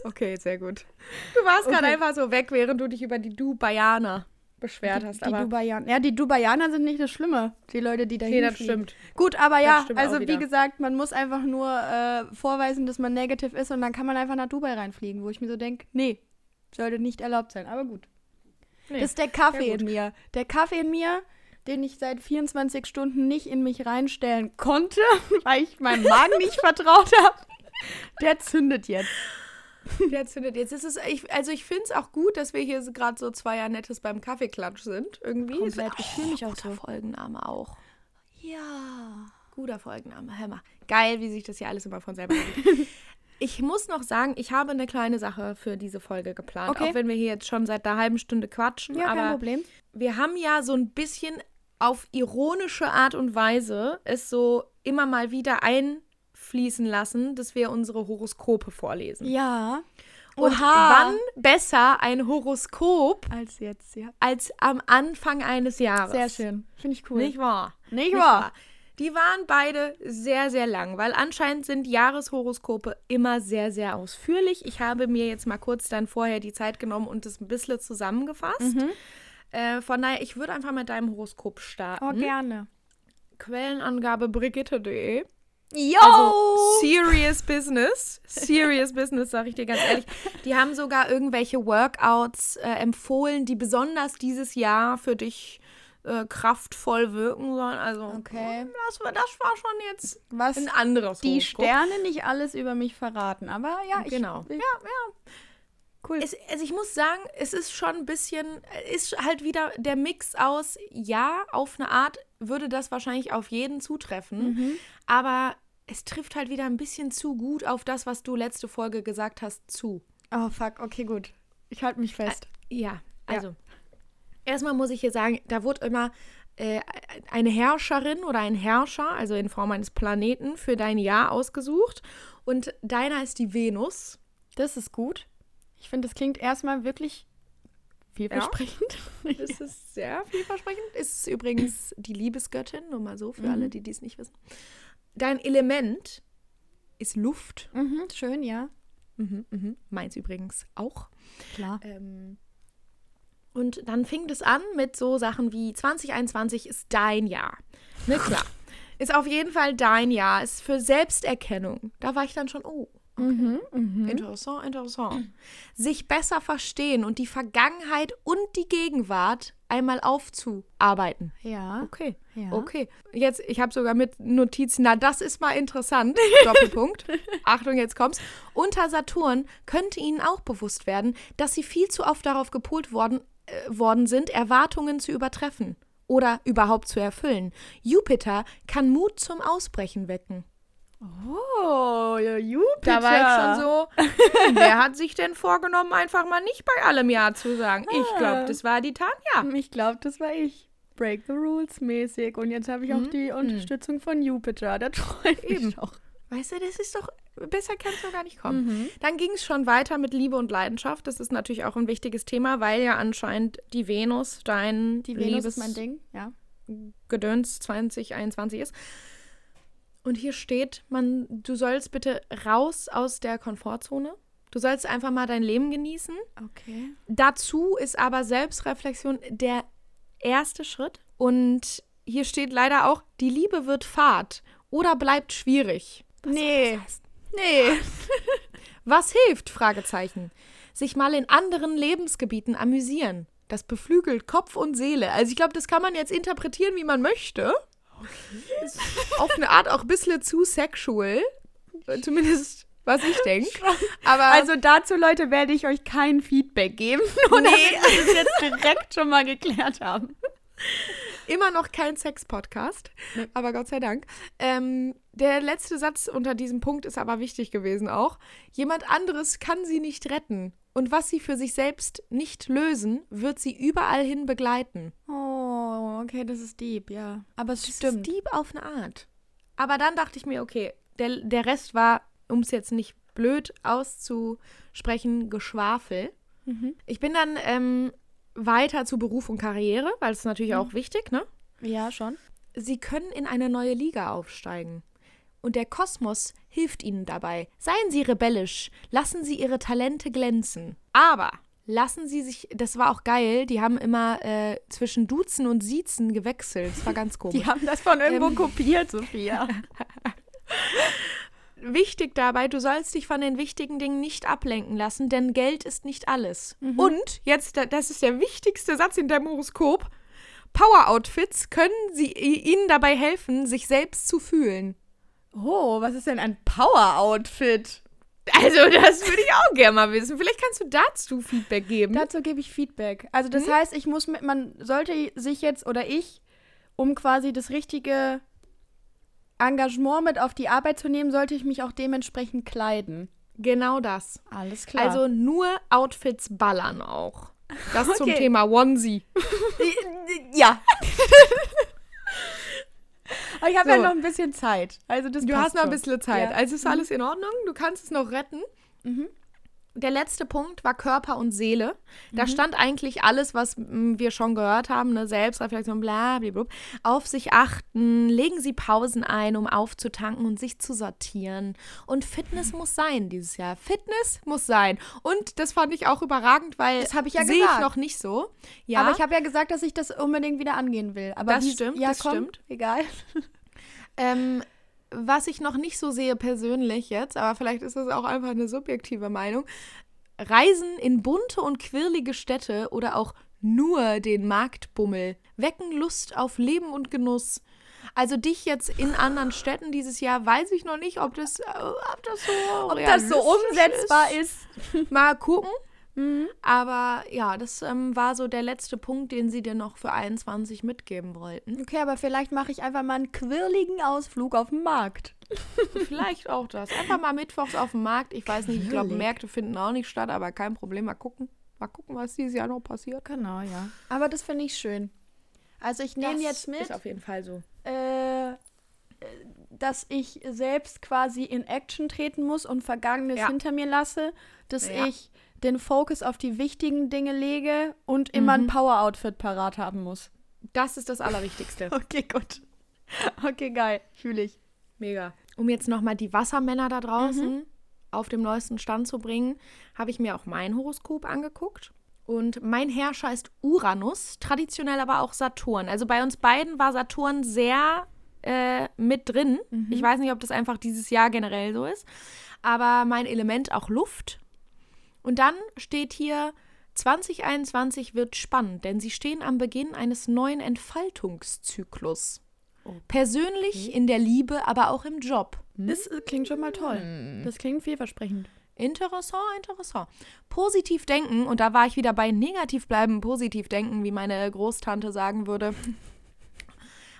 Okay, sehr gut. Du warst gerade Okay. einfach so weg, während du dich über die Dubaianer beschwert hast. Die Aber Dubaianer. Ja, die Dubaianer sind nicht das Schlimme. Die Leute, die da okay, das stimmt. Gut, aber ja, also wie gesagt, man muss einfach nur äh, vorweisen, dass man negativ ist und dann kann man einfach nach Dubai reinfliegen, wo ich mir so denke, nee, sollte nicht erlaubt sein. Aber gut. Nee. Das ist der Kaffee Ja, in mir. Der Kaffee in mir, den ich seit 24 Stunden nicht in mich reinstellen konnte, weil ich meinem Magen nicht vertraut habe, der zündet jetzt. Der zündet jetzt. Ist es, ich, also ich finde es auch gut, dass wir hier gerade so zwei Nettes beim Kaffeeklatsch sind. Irgendwie. Komplett. Ich fühl mich auch guter so. Folgenname auch. Ja. Guter Folgenname. Hör mal. Geil, wie sich das hier alles immer von selber regelt. Ich muss noch sagen, ich habe eine kleine Sache für diese Folge geplant. Okay. Auch wenn wir hier jetzt schon seit einer halben Stunde quatschen. Ja, kein aber Problem. wir haben ja so ein bisschen auf ironische Art und Weise es so immer mal wieder einfließen lassen, dass wir unsere Horoskope vorlesen. Ja. Und wann besser ein Horoskop Als jetzt, ja. als am Anfang eines Jahres? Sehr schön. Finde ich cool. Nicht wahr? Nicht Nicht wahr? wahr? Die waren beide sehr, sehr lang, weil anscheinend sind Jahreshoroskope immer sehr, sehr ausführlich. Ich habe mir jetzt mal kurz dann vorher die Zeit genommen und das ein bisschen zusammengefasst. Mhm. Äh, von daher, ich würde einfach mit deinem Horoskop starten. Oh, gerne. Quellenangabe brigitte.de. Yo! Also serious business. Serious business, sag ich dir ganz ehrlich. Die haben sogar irgendwelche Workouts äh, empfohlen, die besonders dieses Jahr für dich äh, kraftvoll wirken sollen. Also Okay. das, war, das war schon jetzt Was ein anderes die Horoskop. Sterne nicht alles über mich verraten. Aber ja, ich, Genau. Ich, Ja, ja. Cool. Es, also ich muss sagen, es ist schon ein bisschen, ist halt wieder der Mix aus, ja, auf eine Art würde das wahrscheinlich auf jeden zutreffen, Mhm. aber es trifft halt wieder ein bisschen zu gut auf das, was du letzte Folge gesagt hast, zu. Oh, fuck. Okay, gut. Ich halte mich fest. Ja, also. Erstmal muss ich hier sagen, da wurde immer äh, eine Herrscherin oder ein Herrscher, also in Form eines Planeten, für dein Jahr ausgesucht. Und deiner ist die Venus. Das ist gut. Ich finde, das klingt erstmal wirklich vielversprechend. Das ist sehr vielversprechend. Ist übrigens die Liebesgöttin, nur mal so für alle, die dies nicht wissen. Dein Element ist Luft. mhm, schön, ja. Mhm, mhm. Meins übrigens auch. Klar. Ähm, und dann fing das an mit so Sachen wie 2021 ist dein Jahr. Ne, klar. Ist auf jeden Fall dein Jahr. Ist für Selbsterkennung. Da war ich dann schon, oh, Mhm, mhm. interessant, interessant. Sich besser verstehen und die Vergangenheit und die Gegenwart einmal aufzuarbeiten. Ja. Okay, Ja. okay. Jetzt, ich habe sogar mit Notizen, na, das ist mal interessant. Doppelpunkt. Achtung, jetzt kommt's. Unter Saturn könnte Ihnen auch bewusst werden, dass Sie viel zu oft darauf gepolt worden, äh, worden sind, Erwartungen zu übertreffen oder überhaupt zu erfüllen. Jupiter kann Mut zum Ausbrechen wecken. Oh, ja, Jupiter. Da war ich schon so, hm, wer hat sich denn vorgenommen, einfach mal nicht bei allem Ja zu sagen? Ich glaube, das war die Tanja. Ich glaube, das war ich. Break the Rules mäßig. Und jetzt habe ich auch die Unterstützung von Jupiter. Das freut mich Eben. auch. Weißt du, das ist doch, besser kann es doch gar nicht kommen. Dann ging es schon weiter mit Liebe und Leidenschaft. Das ist natürlich auch ein wichtiges Thema, weil ja anscheinend die Venus dein Die Venus Liebes ist mein Ding, ja. Gedöns 2021 ist. Und hier steht, man, du sollst bitte raus aus der Komfortzone. Du sollst einfach mal dein Leben genießen. Okay. Dazu ist aber Selbstreflexion der erste Schritt. Und hier steht leider auch, die Liebe wird Fahrt oder bleibt schwierig. nee. Nee. Was hilft? Fragezeichen. Sich mal in anderen Lebensgebieten amüsieren. Das beflügelt Kopf und Seele. Also ich glaube, das kann man jetzt interpretieren, wie man möchte. Ist auf eine Art auch ein bisschen zu sexual. Zumindest, was ich denke. Aber Also dazu, Leute, werde ich euch kein Feedback geben. Nur damit wir das jetzt direkt schon mal geklärt haben. immer noch kein Sex-Podcast, aber Gott sei Dank. Ähm, der letzte Satz unter diesem Punkt ist aber wichtig gewesen auch. Jemand anderes kann sie nicht retten. Und was sie für sich selbst nicht lösen, wird sie überall hin begleiten. Oh, okay, das ist deep, ja. Aber es Das stimmt. ist Dieb auf eine Art. Aber dann dachte ich mir, okay, der, der Rest war, um es jetzt nicht blöd auszusprechen, Geschwafel. Mhm. Ich bin dann ähm, weiter zu Beruf und Karriere, weil es ist natürlich auch wichtig, ne? Ja, schon. Sie können in eine neue Liga aufsteigen. Und der Kosmos hilft ihnen dabei. Seien Sie rebellisch, lassen Sie Ihre Talente glänzen. Aber lassen Sie sich, das war auch geil, die haben immer äh, zwischen Duzen und Siezen gewechselt. Das war ganz komisch. Die haben das von irgendwo Ähm. kopiert, Sophia. Wichtig dabei, du sollst dich von den wichtigen Dingen nicht ablenken lassen, denn Geld ist nicht alles. Und jetzt, da- das ist der wichtigste Satz in deinem Horoskop. Power-Outfits können sie, ihnen dabei helfen, sich selbst zu fühlen. Oh, was ist denn ein Power-Outfit? Also, das würde ich auch gerne mal wissen. Vielleicht kannst du dazu Feedback geben. Dazu gebe ich Feedback. Also das heißt, ich muss mit, man sollte sich jetzt oder ich, um quasi das richtige Engagement mit auf die Arbeit zu nehmen, sollte ich mich auch dementsprechend kleiden. genau das. Alles Also nur Outfits ballern auch. Das zum Okay. Thema Onesie. ja. Aber ich habe So. ja noch ein bisschen Zeit. Also das Du hast noch ein bisschen Zeit. Ja. Also ist alles in Ordnung. Du kannst es noch retten. Mhm. Der letzte Punkt war Körper und Seele. Mhm. Da stand eigentlich alles, was mm, wir schon gehört haben, ne? Selbstreflexion, bla, bla, bla. Auf sich achten, legen Sie Pausen ein, um aufzutanken und sich zu sortieren. Und Fitness muss sein dieses Jahr. Fitness muss sein. Und das fand ich auch überragend, weil Das hab ich ja sehe ich noch nicht so. Ja, Aber ich habe ja gesagt, dass ich das unbedingt wieder angehen will. Aber Das wie- stimmt, ja, das komm, stimmt. Egal. Ähm, was ich noch nicht so sehe persönlich jetzt, aber vielleicht ist das auch einfach eine subjektive Meinung, Reisen in bunte und quirlige Städte oder auch nur den Marktbummel wecken Lust auf Leben und Genuss. Also dich jetzt in anderen Städten dieses Jahr, weiß ich noch nicht, ob das, äh, ob das so, Ob das so umsetzbar ist. Mal gucken. Mhm. Aber ja, das ähm, war so der letzte Punkt, den sie dir noch für 21 mitgeben wollten. Okay, aber vielleicht mache ich einfach mal einen quirligen Ausflug auf den Markt. Vielleicht auch das. Einfach mal mittwochs auf dem Markt. Ich weiß nicht, ich glaube. Märkte finden auch nicht statt, aber kein Problem. Mal gucken. Mal gucken, was dieses Jahr noch passiert. Genau, ja. Aber das finde ich schön. Also ich nehme jetzt mit, Ist auf jeden Fall so. äh, dass ich selbst quasi in Action treten muss und Vergangenes Ja. hinter mir lasse, dass Ja. ich den Fokus auf die wichtigen Dinge lege und immer Mhm. ein Power-Outfit parat haben muss. Das ist das Allerwichtigste. Okay, gut. Okay, geil. Fühle ich. Mega. Um jetzt nochmal die Wassermänner da draußen auf dem neuesten Stand zu bringen, habe ich mir auch mein Horoskop angeguckt. Und mein Herrscher ist Uranus, traditionell aber auch Saturn. Also bei uns beiden war Saturn sehr äh, mit drin. Ich weiß nicht, ob das einfach dieses Jahr generell so ist. Aber mein Element auch Luft. Und dann steht hier, 2021 wird spannend, denn sie stehen am Beginn eines neuen Entfaltungszyklus. Persönlich, in der Liebe, aber auch im Job. Das äh, klingt schon mal toll. Das klingt vielversprechend. Interessant, interessant. Positiv denken, und da war ich wieder bei negativ bleiben, positiv denken, wie meine Großtante sagen würde.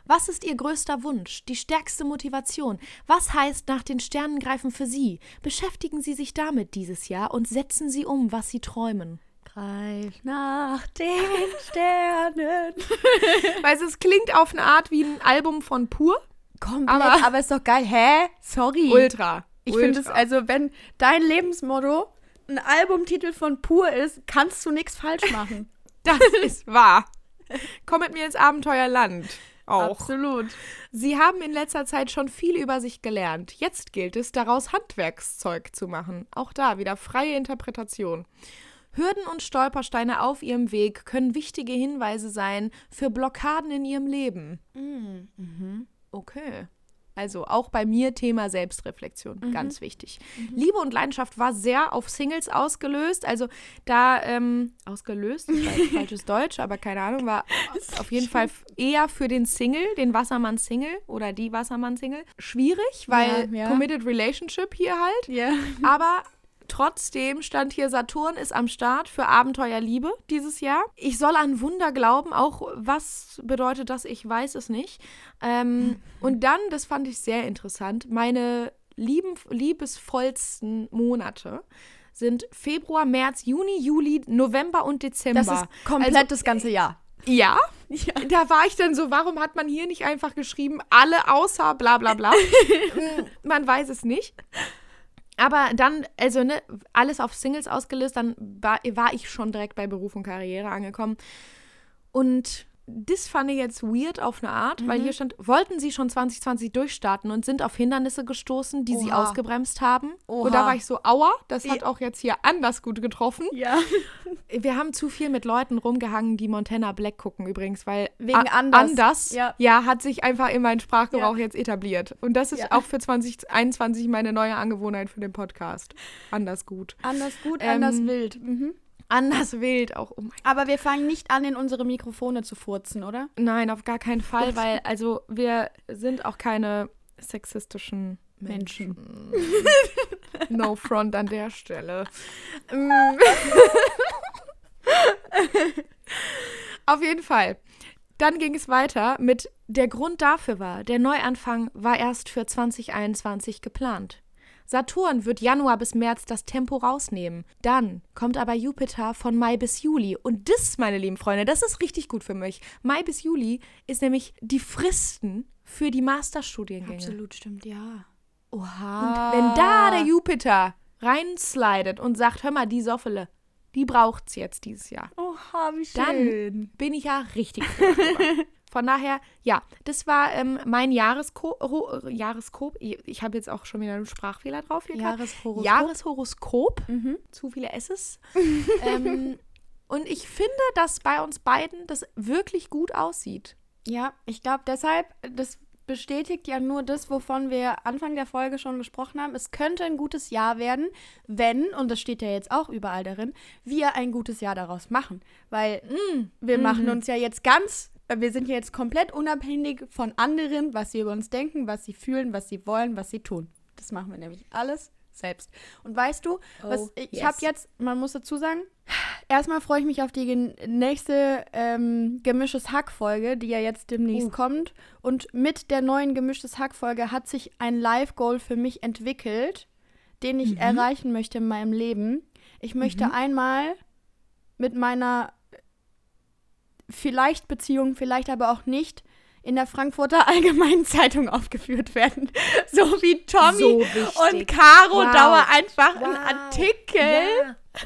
Was ist Ihr größter Wunsch, die stärkste Motivation? Was heißt nach den Sternen greifen für Sie? Beschäftigen Sie sich damit dieses Jahr und setzen Sie um, was Sie träumen. Greif nach den Sternen. Weil es klingt auf eine Art wie ein Album von Pur. Komplett, Aber- aber, ist doch geil. Hä? Sorry. Ultra. Ich finde es, also wenn dein Lebensmotto ein Albumtitel von Pur ist, kannst du nichts falsch machen. Das ist wahr. Komm mit mir ins Abenteuerland. Auch. Absolut. Sie haben in letzter Zeit schon viel über sich gelernt. Jetzt gilt es, daraus Handwerkszeug zu machen. Auch da wieder freie Interpretation. Hürden und Stolpersteine auf ihrem Weg können wichtige Hinweise sein für Blockaden in ihrem Leben. Okay. Also auch bei mir Thema Selbstreflexion, ganz wichtig. Liebe und Leidenschaft war sehr auf Singles ausgelöst. Also da, ähm, ausgelöst, falsches Deutsch, aber keine Ahnung, war auf jeden Fall eher für den Single, den Wassermann-Single oder die Wassermann-Single. Schwierig, weil Ja, ja. Committed Relationship hier halt. Ja. Aber trotzdem stand hier, Saturn ist am Start für Abenteuerliebe dieses Jahr. Ich soll an Wunder glauben, auch was bedeutet das, ich weiß es nicht. Ähm, und dann, das fand ich sehr interessant, meine lieben, liebesvollsten Monate sind Februar, März, Juni, Juli, November und Dezember. Das ist komplett Also- das ganze Jahr. Ja? Da war ich dann so, warum hat man hier nicht einfach geschrieben, alle außer bla bla bla? Mm, man weiß es nicht. Aber dann, also ne, alles auf Singles ausgelöst, dann war, war ich schon direkt bei Beruf und Karriere angekommen. Und das fand ich jetzt weird auf eine Art, weil hier stand, wollten sie schon 2020 durchstarten und sind auf Hindernisse gestoßen, die sie Oha. ausgebremst haben. Oha. Und da war ich so, aua, das hat auch jetzt hier anders gut getroffen. Ja. Wir haben zu viel mit Leuten rumgehangen, die Montana Black gucken übrigens, weil Wegen Anders. Anders Ja. ja. hat sich einfach in meinen Sprachgebrauch Ja. jetzt etabliert. Und das ist Ja. auch für 2021 meine neue Angewohnheit für den Podcast. Anders gut. Anders gut, Ähm, anders wild. Mhm. Anders wild auch. Oh Aber wir fangen nicht an, in unsere Mikrofone zu furzen, oder? Nein, auf gar keinen Fall, weil also wir sind auch keine sexistischen Menschen. No front an der Stelle. Auf jeden Fall. Dann ging es weiter mit der Grund dafür war, der Neuanfang war erst für 2021 geplant. Saturn wird Januar bis März das Tempo rausnehmen. Dann kommt aber Jupiter von Mai bis Juli. Und das, meine lieben Freunde, das ist richtig gut für mich. Mai bis Juli ist nämlich die Fristen für die Masterstudiengänge. Absolut stimmt, ja. Und wenn da der Jupiter reinslidet und sagt, hör mal, die Soffele, die braucht's jetzt dieses Jahr, Oha, wie Dann- schön. bin ich ja richtig. Von daher, ja, das war ähm, mein Jahresko Ho Jahreskop. Ich, habe jetzt auch schon wieder einen Sprachfehler drauf hier. Jahreshoroskop. Jahreshoroskop. Mhm. Zu viele S's. ähm, und ich finde, dass bei uns beiden das wirklich gut aussieht. Ja, ich glaube deshalb, das bestätigt ja nur das, wovon wir Anfang der Folge schon gesprochen haben. Es könnte ein gutes Jahr werden, wenn, und das steht ja jetzt auch überall darin, wir ein gutes Jahr daraus machen. Weil wir machen uns ja jetzt ganz, wir sind ja jetzt komplett unabhängig von anderen, was sie über uns denken, was sie fühlen, was sie wollen, was sie tun. Das machen wir nämlich alles selbst. Und weißt du, was Oh, ich yes. habe jetzt, man muss dazu sagen, erstmal freue ich mich auf die nächste ähm, Gemischtes Hack-Folge, die ja jetzt demnächst Uh. kommt. Und mit der neuen Gemischtes Hack-Folge hat sich ein Live-Goal für mich entwickelt, den ich erreichen möchte in meinem Leben. Ich möchte einmal mit meiner vielleicht Beziehung, vielleicht aber auch nicht, in der Frankfurter Allgemeinen Zeitung aufgeführt werden. So wie Tommy So und Caro Wow. Dauer einfach einen Wow. Artikel Ja.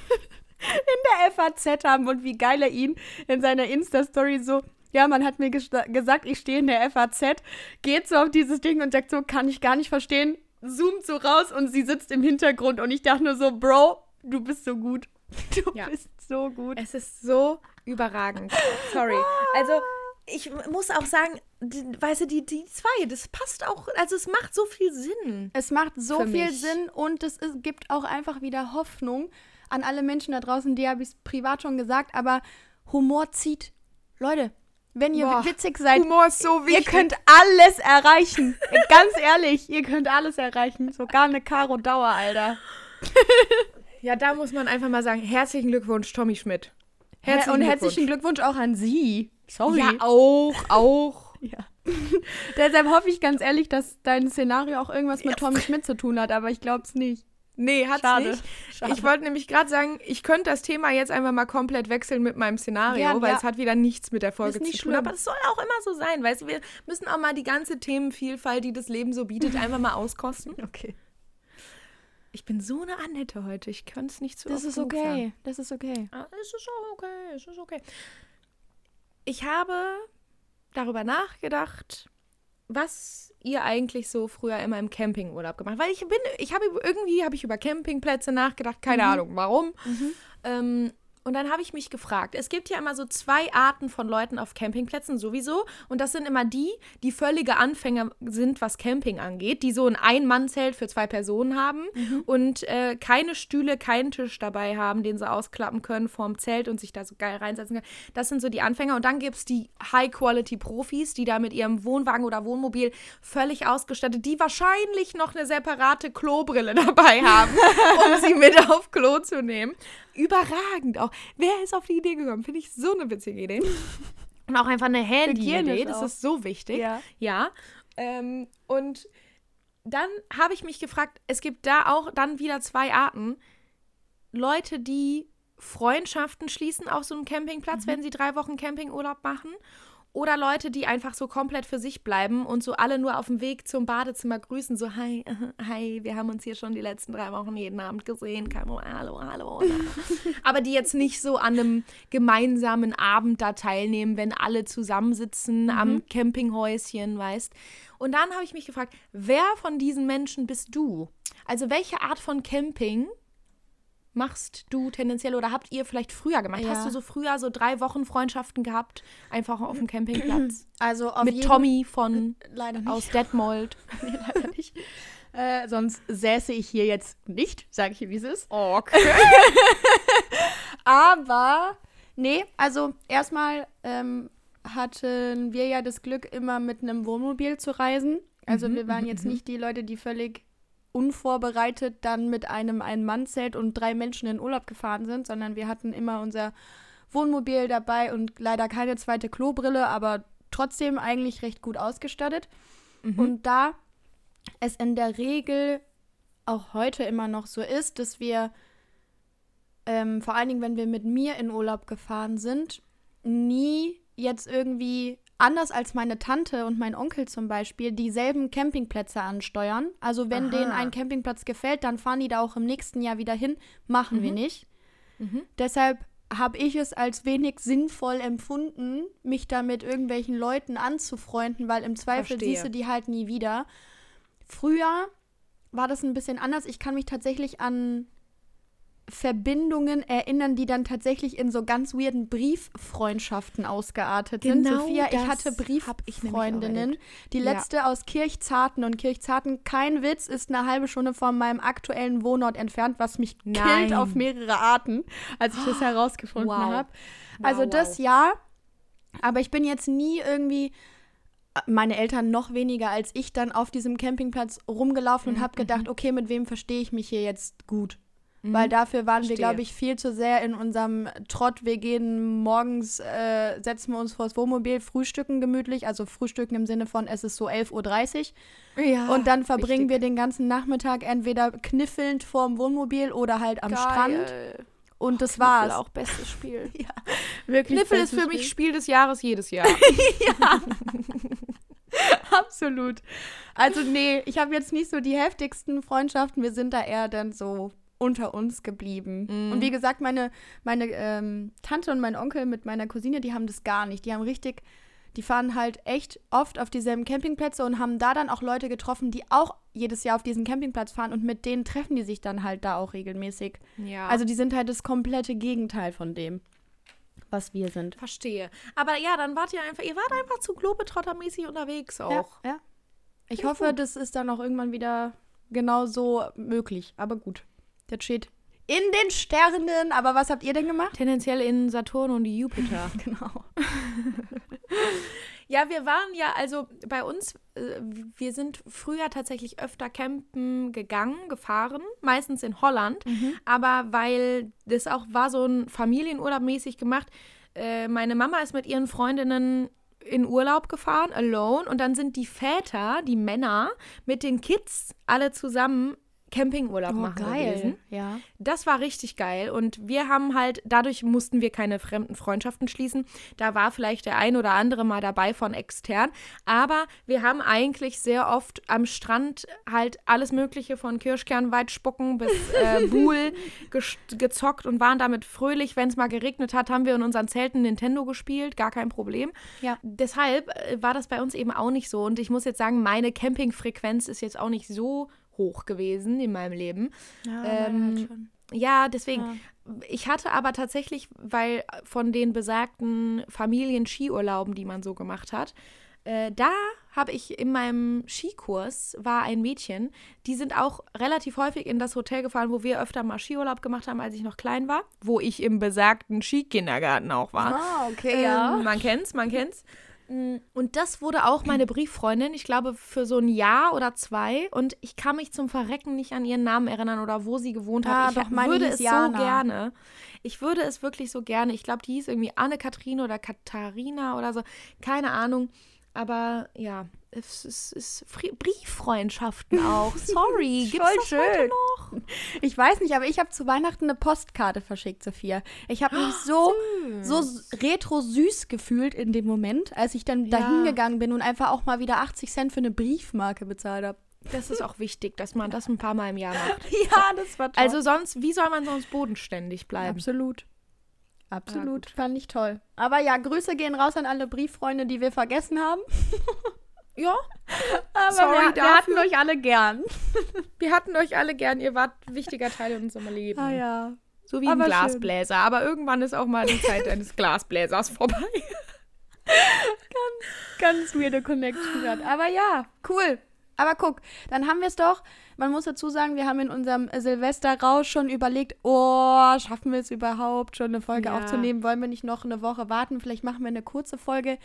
der FAZ haben und wie geil er ihn in seiner Insta-Story so, ja, man hat mir gesagt, ich stehe in der FAZ, geht so auf dieses Ding und sagt so, kann ich gar nicht verstehen, zoomt so raus und sie sitzt im Hintergrund und ich dachte nur so, Bro, du bist so gut. Du Ja. bist so gut. Es ist so überragend. Sorry. Also, ich muss auch sagen, die, weißt du, die, die zwei, das passt auch, also es macht so viel Sinn. Es macht so viel mich. Sinn und es ist, gibt auch einfach wieder Hoffnung an alle Menschen da draußen, die habe ich privat schon gesagt, aber Humor zieht. Leute, wenn ihr Boah, witzig seid, Humor ist so Ihr könnt alles erreichen. Ganz ehrlich, ihr könnt alles erreichen. Sogar eine Caro Dauer, Alter. Ja, da muss man einfach mal sagen, herzlichen Glückwunsch, Tommy Schmidt. Her und herzlichen Glückwunsch auch an Sie. Sorry. Ja, auch, auch. Ja. Deshalb hoffe ich ganz ehrlich, dass dein Szenario auch irgendwas mit Tommy Schmidt zu tun hat, aber ich glaube es nicht. Nee, hat's Schade. nicht. Schade. Ich wollte nämlich gerade sagen, ich könnte das Thema jetzt einfach mal komplett wechseln mit meinem Szenario, Ja, weil ja. es hat wieder nichts mit der Folge Ist nicht zu tun. schlimm. Aber es soll auch immer so sein, weißt du, wir müssen auch mal die ganze Themenvielfalt, die das Leben so bietet, einfach mal auskosten. Okay. Ich bin so eine Annette heute, ich könnte es nicht zu Das ist okay. sagen. Das ist okay. Ah, Es ist auch okay, es ist okay. Ich habe darüber nachgedacht, was ihr eigentlich so früher immer im Campingurlaub gemacht. Weil ich bin, ich habe irgendwie habe ich über Campingplätze nachgedacht, keine Ahnung warum. Ähm, und dann habe ich mich gefragt, es gibt ja immer so zwei Arten von Leuten auf Campingplätzen sowieso. Und das sind immer die, die völlige Anfänger sind, was Camping angeht, die so ein Ein-Mann-Zelt für zwei Personen haben und äh, keine Stühle, keinen Tisch dabei haben, den sie ausklappen können vorm Zelt und sich da so geil reinsetzen können. Das sind so die Anfänger. Und dann gibt es die High-Quality-Profis, die da mit ihrem Wohnwagen oder Wohnmobil völlig ausgestattet, die wahrscheinlich noch eine separate Klobrille dabei haben, um sie mit auf Klo zu nehmen. Überragend auch. Wer ist auf die Idee gekommen? Finde ich so eine witzige Idee. Und auch einfach eine Handy-Idee. Das auch. ist so wichtig. Ja. Ja. Ähm, und dann habe ich mich gefragt, es gibt da auch dann wieder zwei Arten. Leute, die Freundschaften schließen auf so einem Campingplatz, wenn sie drei Wochen Campingurlaub machen. Oder Leute, die einfach so komplett für sich bleiben und so alle nur auf dem Weg zum Badezimmer grüßen, so hi, hi, wir haben uns hier schon die letzten drei Wochen jeden Abend gesehen, Caro, hallo, hallo. Aber die jetzt nicht so an einem gemeinsamen Abend da teilnehmen, wenn alle zusammensitzen am Campinghäuschen, weißt. Und dann habe ich mich gefragt, wer von diesen Menschen bist du? Also welche Art von Camping machst du tendenziell oder habt ihr vielleicht früher gemacht? Ja. Hast du so früher so drei Wochen Freundschaften gehabt, einfach auf dem Campingplatz? Also auf Mit Tommy von Leider nicht. aus Detmold. Nee, leider nicht. Äh, sonst säße ich hier jetzt nicht, sage ich, wie es ist. Okay. Aber, nee, also erstmal ähm, hatten wir ja das Glück, immer mit einem Wohnmobil zu reisen. Also wir waren jetzt nicht die Leute, die völlig unvorbereitet dann mit einem Ein-Mann-Zelt und drei Menschen in Urlaub gefahren sind, sondern wir hatten immer unser Wohnmobil dabei und leider keine zweite Klobrille, aber trotzdem eigentlich recht gut ausgestattet. Und da es in der Regel auch heute immer noch so ist, dass wir ähm, vor allen Dingen, wenn wir mit mir in Urlaub gefahren sind, nie jetzt irgendwie anders als meine Tante und mein Onkel zum Beispiel dieselben Campingplätze ansteuern. Also wenn Aha. denen ein Campingplatz gefällt, dann fahren die da auch im nächsten Jahr wieder hin. Machen wir nicht. Mhm. Deshalb habe ich es als wenig sinnvoll empfunden, mich da mit irgendwelchen Leuten anzufreunden, weil im Zweifel Verstehe. siehst du die halt nie wieder. Früher war das ein bisschen anders. Ich kann mich tatsächlich an Verbindungen erinnern, die dann tatsächlich in so ganz weirden Brieffreundschaften ausgeartet sind. Genau Sophia, ich das hatte Brieffreundinnen. Die Ja. letzte aus Kirchzarten und Kirchzarten, kein Witz, ist eine halbe Stunde von meinem aktuellen Wohnort entfernt, was mich Nein. killt auf mehrere Arten, als ich das herausgefunden Wow. habe. Also Wow, das wow. ja, aber ich bin jetzt nie irgendwie meine Eltern noch weniger als ich dann auf diesem Campingplatz rumgelaufen Mhm, und habe gedacht, okay, mit wem verstehe ich mich hier jetzt gut? Weil dafür waren wir, Verstehe. glaube ich, viel zu sehr in unserem Trott. Wir gehen morgens, äh, setzen wir uns vors Wohnmobil, frühstücken gemütlich, also frühstücken im Sinne von, es ist so 11.30 Uhr. Ja, und dann verbringen wichtig. wir den ganzen Nachmittag entweder kniffelnd vorm Wohnmobil oder halt am Strand. Geil. Und das Kniffel war's. auch bestes Spiel. Wirklich Kniffel ist für mich Spiel. Spiel des Jahres jedes Jahr. Absolut. Also nee, ich habe jetzt nicht so die heftigsten Freundschaften. Wir sind da eher dann so unter uns geblieben. Mhm. Und wie gesagt, meine, meine ähm, Tante und mein Onkel mit meiner Cousine, die haben das gar nicht. Die haben richtig, die fahren halt echt oft auf dieselben Campingplätze und haben da dann auch Leute getroffen, die auch jedes Jahr auf diesen Campingplatz fahren und mit denen treffen die sich dann halt da auch regelmäßig. ja. Also die sind halt das komplette Gegenteil von dem, was wir sind. verstehe. Aber ja, dann wart ihr einfach, ihr wart einfach zu Globetrotter-mäßig unterwegs auch. Ja, ja. Ich Ja, hoffe, gut. das ist dann auch irgendwann wieder genau so möglich. Aber gut. Das steht in den Sternen. Aber was habt ihr denn gemacht? Tendenziell in Saturn und Jupiter. Genau. Ja, wir waren ja, also bei uns, äh, wir sind früher tatsächlich öfter campen gegangen, gefahren, meistens in Holland, aber weil das auch war so ein Familienurlaub mäßig gemacht. Äh, meine Mama ist mit ihren Freundinnen in Urlaub gefahren, alone, und dann sind die Väter, die Männer, mit den Kids alle zusammen Campingurlaub Oh, machen gewesen. Ja. Das war richtig geil und wir haben halt, dadurch mussten wir keine fremden Freundschaften schließen. Da war vielleicht der ein oder andere mal dabei von extern, aber wir haben eigentlich sehr oft am Strand halt alles Mögliche von Kirschkernweitspucken bis äh, Buhl gezockt und waren damit fröhlich. Wenn es mal geregnet hat, haben wir in unseren Zelten Nintendo gespielt, gar kein Problem. Ja. Deshalb äh, war das bei uns eben auch nicht so und ich muss jetzt sagen, meine Campingfrequenz ist jetzt auch nicht so hoch gewesen in meinem Leben. Ja, Ähm, halt schon. Ja, deswegen. Ja. Ich hatte aber tatsächlich, weil von den besagten Familien-Skiurlauben, die man so gemacht hat, äh, da habe ich in meinem Skikurs war ein Mädchen, die sind auch relativ häufig in das Hotel gefahren, wo wir öfter mal Skiurlaub gemacht haben, als ich noch klein war, wo ich im besagten Skikindergarten auch war. Ah, okay, Ähm, man kennt's, man kennt's. Und das wurde auch meine Brieffreundin, ich glaube, für so ein Jahr oder zwei. Und ich kann mich zum Verrecken nicht an ihren Namen erinnern oder wo sie gewohnt Ah, hat. Ich doch, würde es so gerne. Ich würde es wirklich so gerne. Ich glaube, die hieß irgendwie Anne-Kathrin oder Katharina oder so. Keine Ahnung. Aber ja, es ist, ist Fri- Brieffreundschaften auch. Sorry. Gibt's Voll das heute schön. noch? Ich weiß nicht, aber ich habe zu Weihnachten eine Postkarte verschickt, Sophia. Ich habe mich so, so retro süß gefühlt in dem Moment, als ich dann Ja. dahin gegangen bin und einfach auch mal wieder 80 Cent für eine Briefmarke bezahlt habe. Das ist auch wichtig, dass man das ein paar Mal im Jahr macht. Ja, das war toll. Also sonst, wie soll man sonst bodenständig bleiben? Absolut. Absolut. gut. Fand ich toll. Aber ja, Grüße gehen raus an alle Brieffreunde, die wir vergessen haben. Ja, Aber Sorry wir, wir hatten euch alle gern. wir hatten euch alle gern. Ihr wart ein wichtiger Teil in unserem Leben. Ah ja. So wie ein Aber schön. Glasbläser. Aber irgendwann ist auch mal die Zeit eines Glasbläsers vorbei. Ganz weirde Connection gerade. Aber ja, cool. Aber guck, dann haben wir es doch. Man muss dazu sagen, wir haben in unserem Silvesterrausch schon überlegt, oh, schaffen wir es überhaupt, schon eine Folge Ja. aufzunehmen? Wollen wir nicht noch eine Woche warten? Vielleicht machen wir eine kurze Folge.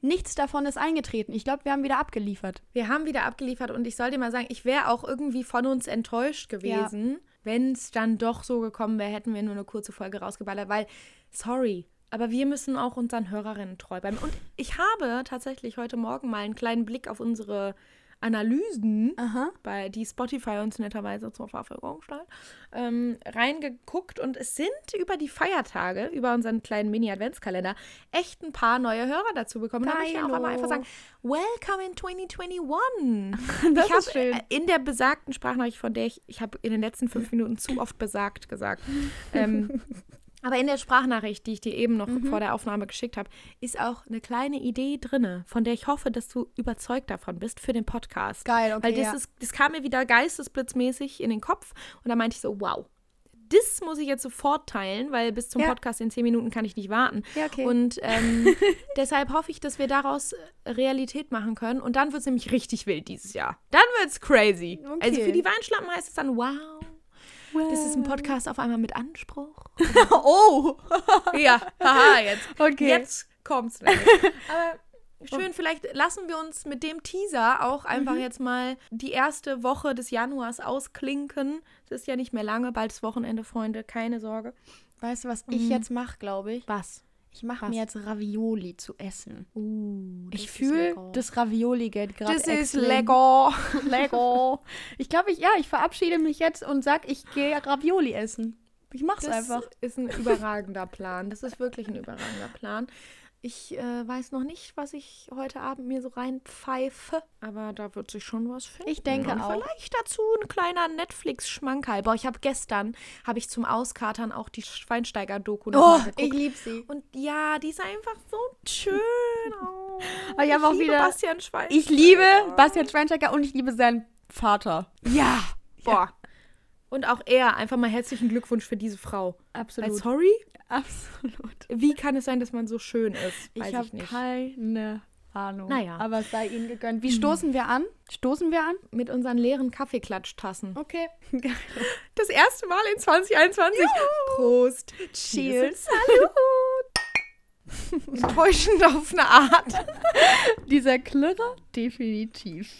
Nichts davon ist eingetreten. Ich glaube, wir haben wieder abgeliefert. Wir haben wieder abgeliefert und ich soll dir mal sagen, ich wäre auch irgendwie von uns enttäuscht gewesen, wenn es dann doch so gekommen wäre, hätten wir nur eine kurze Folge rausgeballert, weil, sorry, aber wir müssen auch unseren Hörerinnen treu bleiben. Und ich habe tatsächlich heute Morgen mal einen kleinen Blick auf unsere Analysen, Aha. bei die Spotify uns netterweise zur Verfügung stellt, ähm, reingeguckt und es sind über die Feiertage, über unseren kleinen Mini-Adventskalender, echt ein paar neue Hörer dazu bekommen. Da möchte ich auch einmal einfach sagen, welcome in 2021. Das ich habe ist schön. äh, in der besagten Sprachnachricht, von der ich, ich habe in den letzten fünf Minuten zu oft besagt gesagt, ähm, aber in der Sprachnachricht, die ich dir eben noch Mhm. vor der Aufnahme geschickt habe, ist auch eine kleine Idee drinne, von der ich hoffe, dass du überzeugt davon bist für den Podcast. Geil, okay, Weil das, ja. ist, das kam mir wieder geistesblitzmäßig in den Kopf und da meinte ich so, wow. Das muss ich jetzt sofort teilen, weil bis zum Ja. Podcast in zehn Minuten kann ich nicht warten. Ja, okay. Und ähm, deshalb hoffe ich, dass wir daraus äh, Realität machen können. Und dann wird es nämlich richtig wild dieses Jahr. Dann wird es crazy. Okay. Also für die Weinschlappen heißt es dann, wow, das ist ein Podcast auf einmal mit Anspruch. oh! Ja, haha, jetzt. Okay. Jetzt kommt's. Aber schön, vielleicht lassen wir uns mit dem Teaser auch einfach jetzt mal die erste Woche des Januars ausklinken. Es ist ja nicht mehr lange, bald ist Wochenende, Freunde, keine Sorge. Weißt du, was ich jetzt mache, glaube ich? Was? Ich mache mir jetzt Ravioli zu essen. Uh, Ich fühle, das Ravioli geht gerade Das ist lecker. Lecker. Ich glaube, ich, ja, ich verabschiede mich jetzt und sag, ich gehe Ravioli essen. Ich mach's Das einfach. ist ein überragender Plan. Das ist wirklich ein überragender Plan. Ich äh, weiß noch nicht, was ich heute Abend mir so reinpfeife, aber da wird sich schon was finden. Ich denke Und auch. Vielleicht dazu ein kleiner Netflix-Schmankerl. Boah, ich habe gestern, habe ich zum Auskatern auch die Schweinsteiger-Doku noch Oh, ich lieb sie. Und ja, die ist einfach so schön. Oh, Aber ich hab auch liebe wieder- Bastian Schweinsteiger. Ich liebe Bastian Schweinsteiger und ich liebe seinen Vater. Ja, boah. Und auch er, einfach mal herzlichen Glückwunsch für diese Frau. Weil, Absolut. sorry, Absolut. wie kann es sein, dass man so schön ist? Weiß Ich habe keine Ahnung. Naja. Aber es sei ihnen gegönnt. Wie stoßen wir an? Stoßen wir an? Mit unseren leeren Kaffeeklatschtassen. Okay. Das erste Mal in 2021. Prost. Cheers. Enttäuschend auf eine Art. Dieser Klirrer? Definitiv.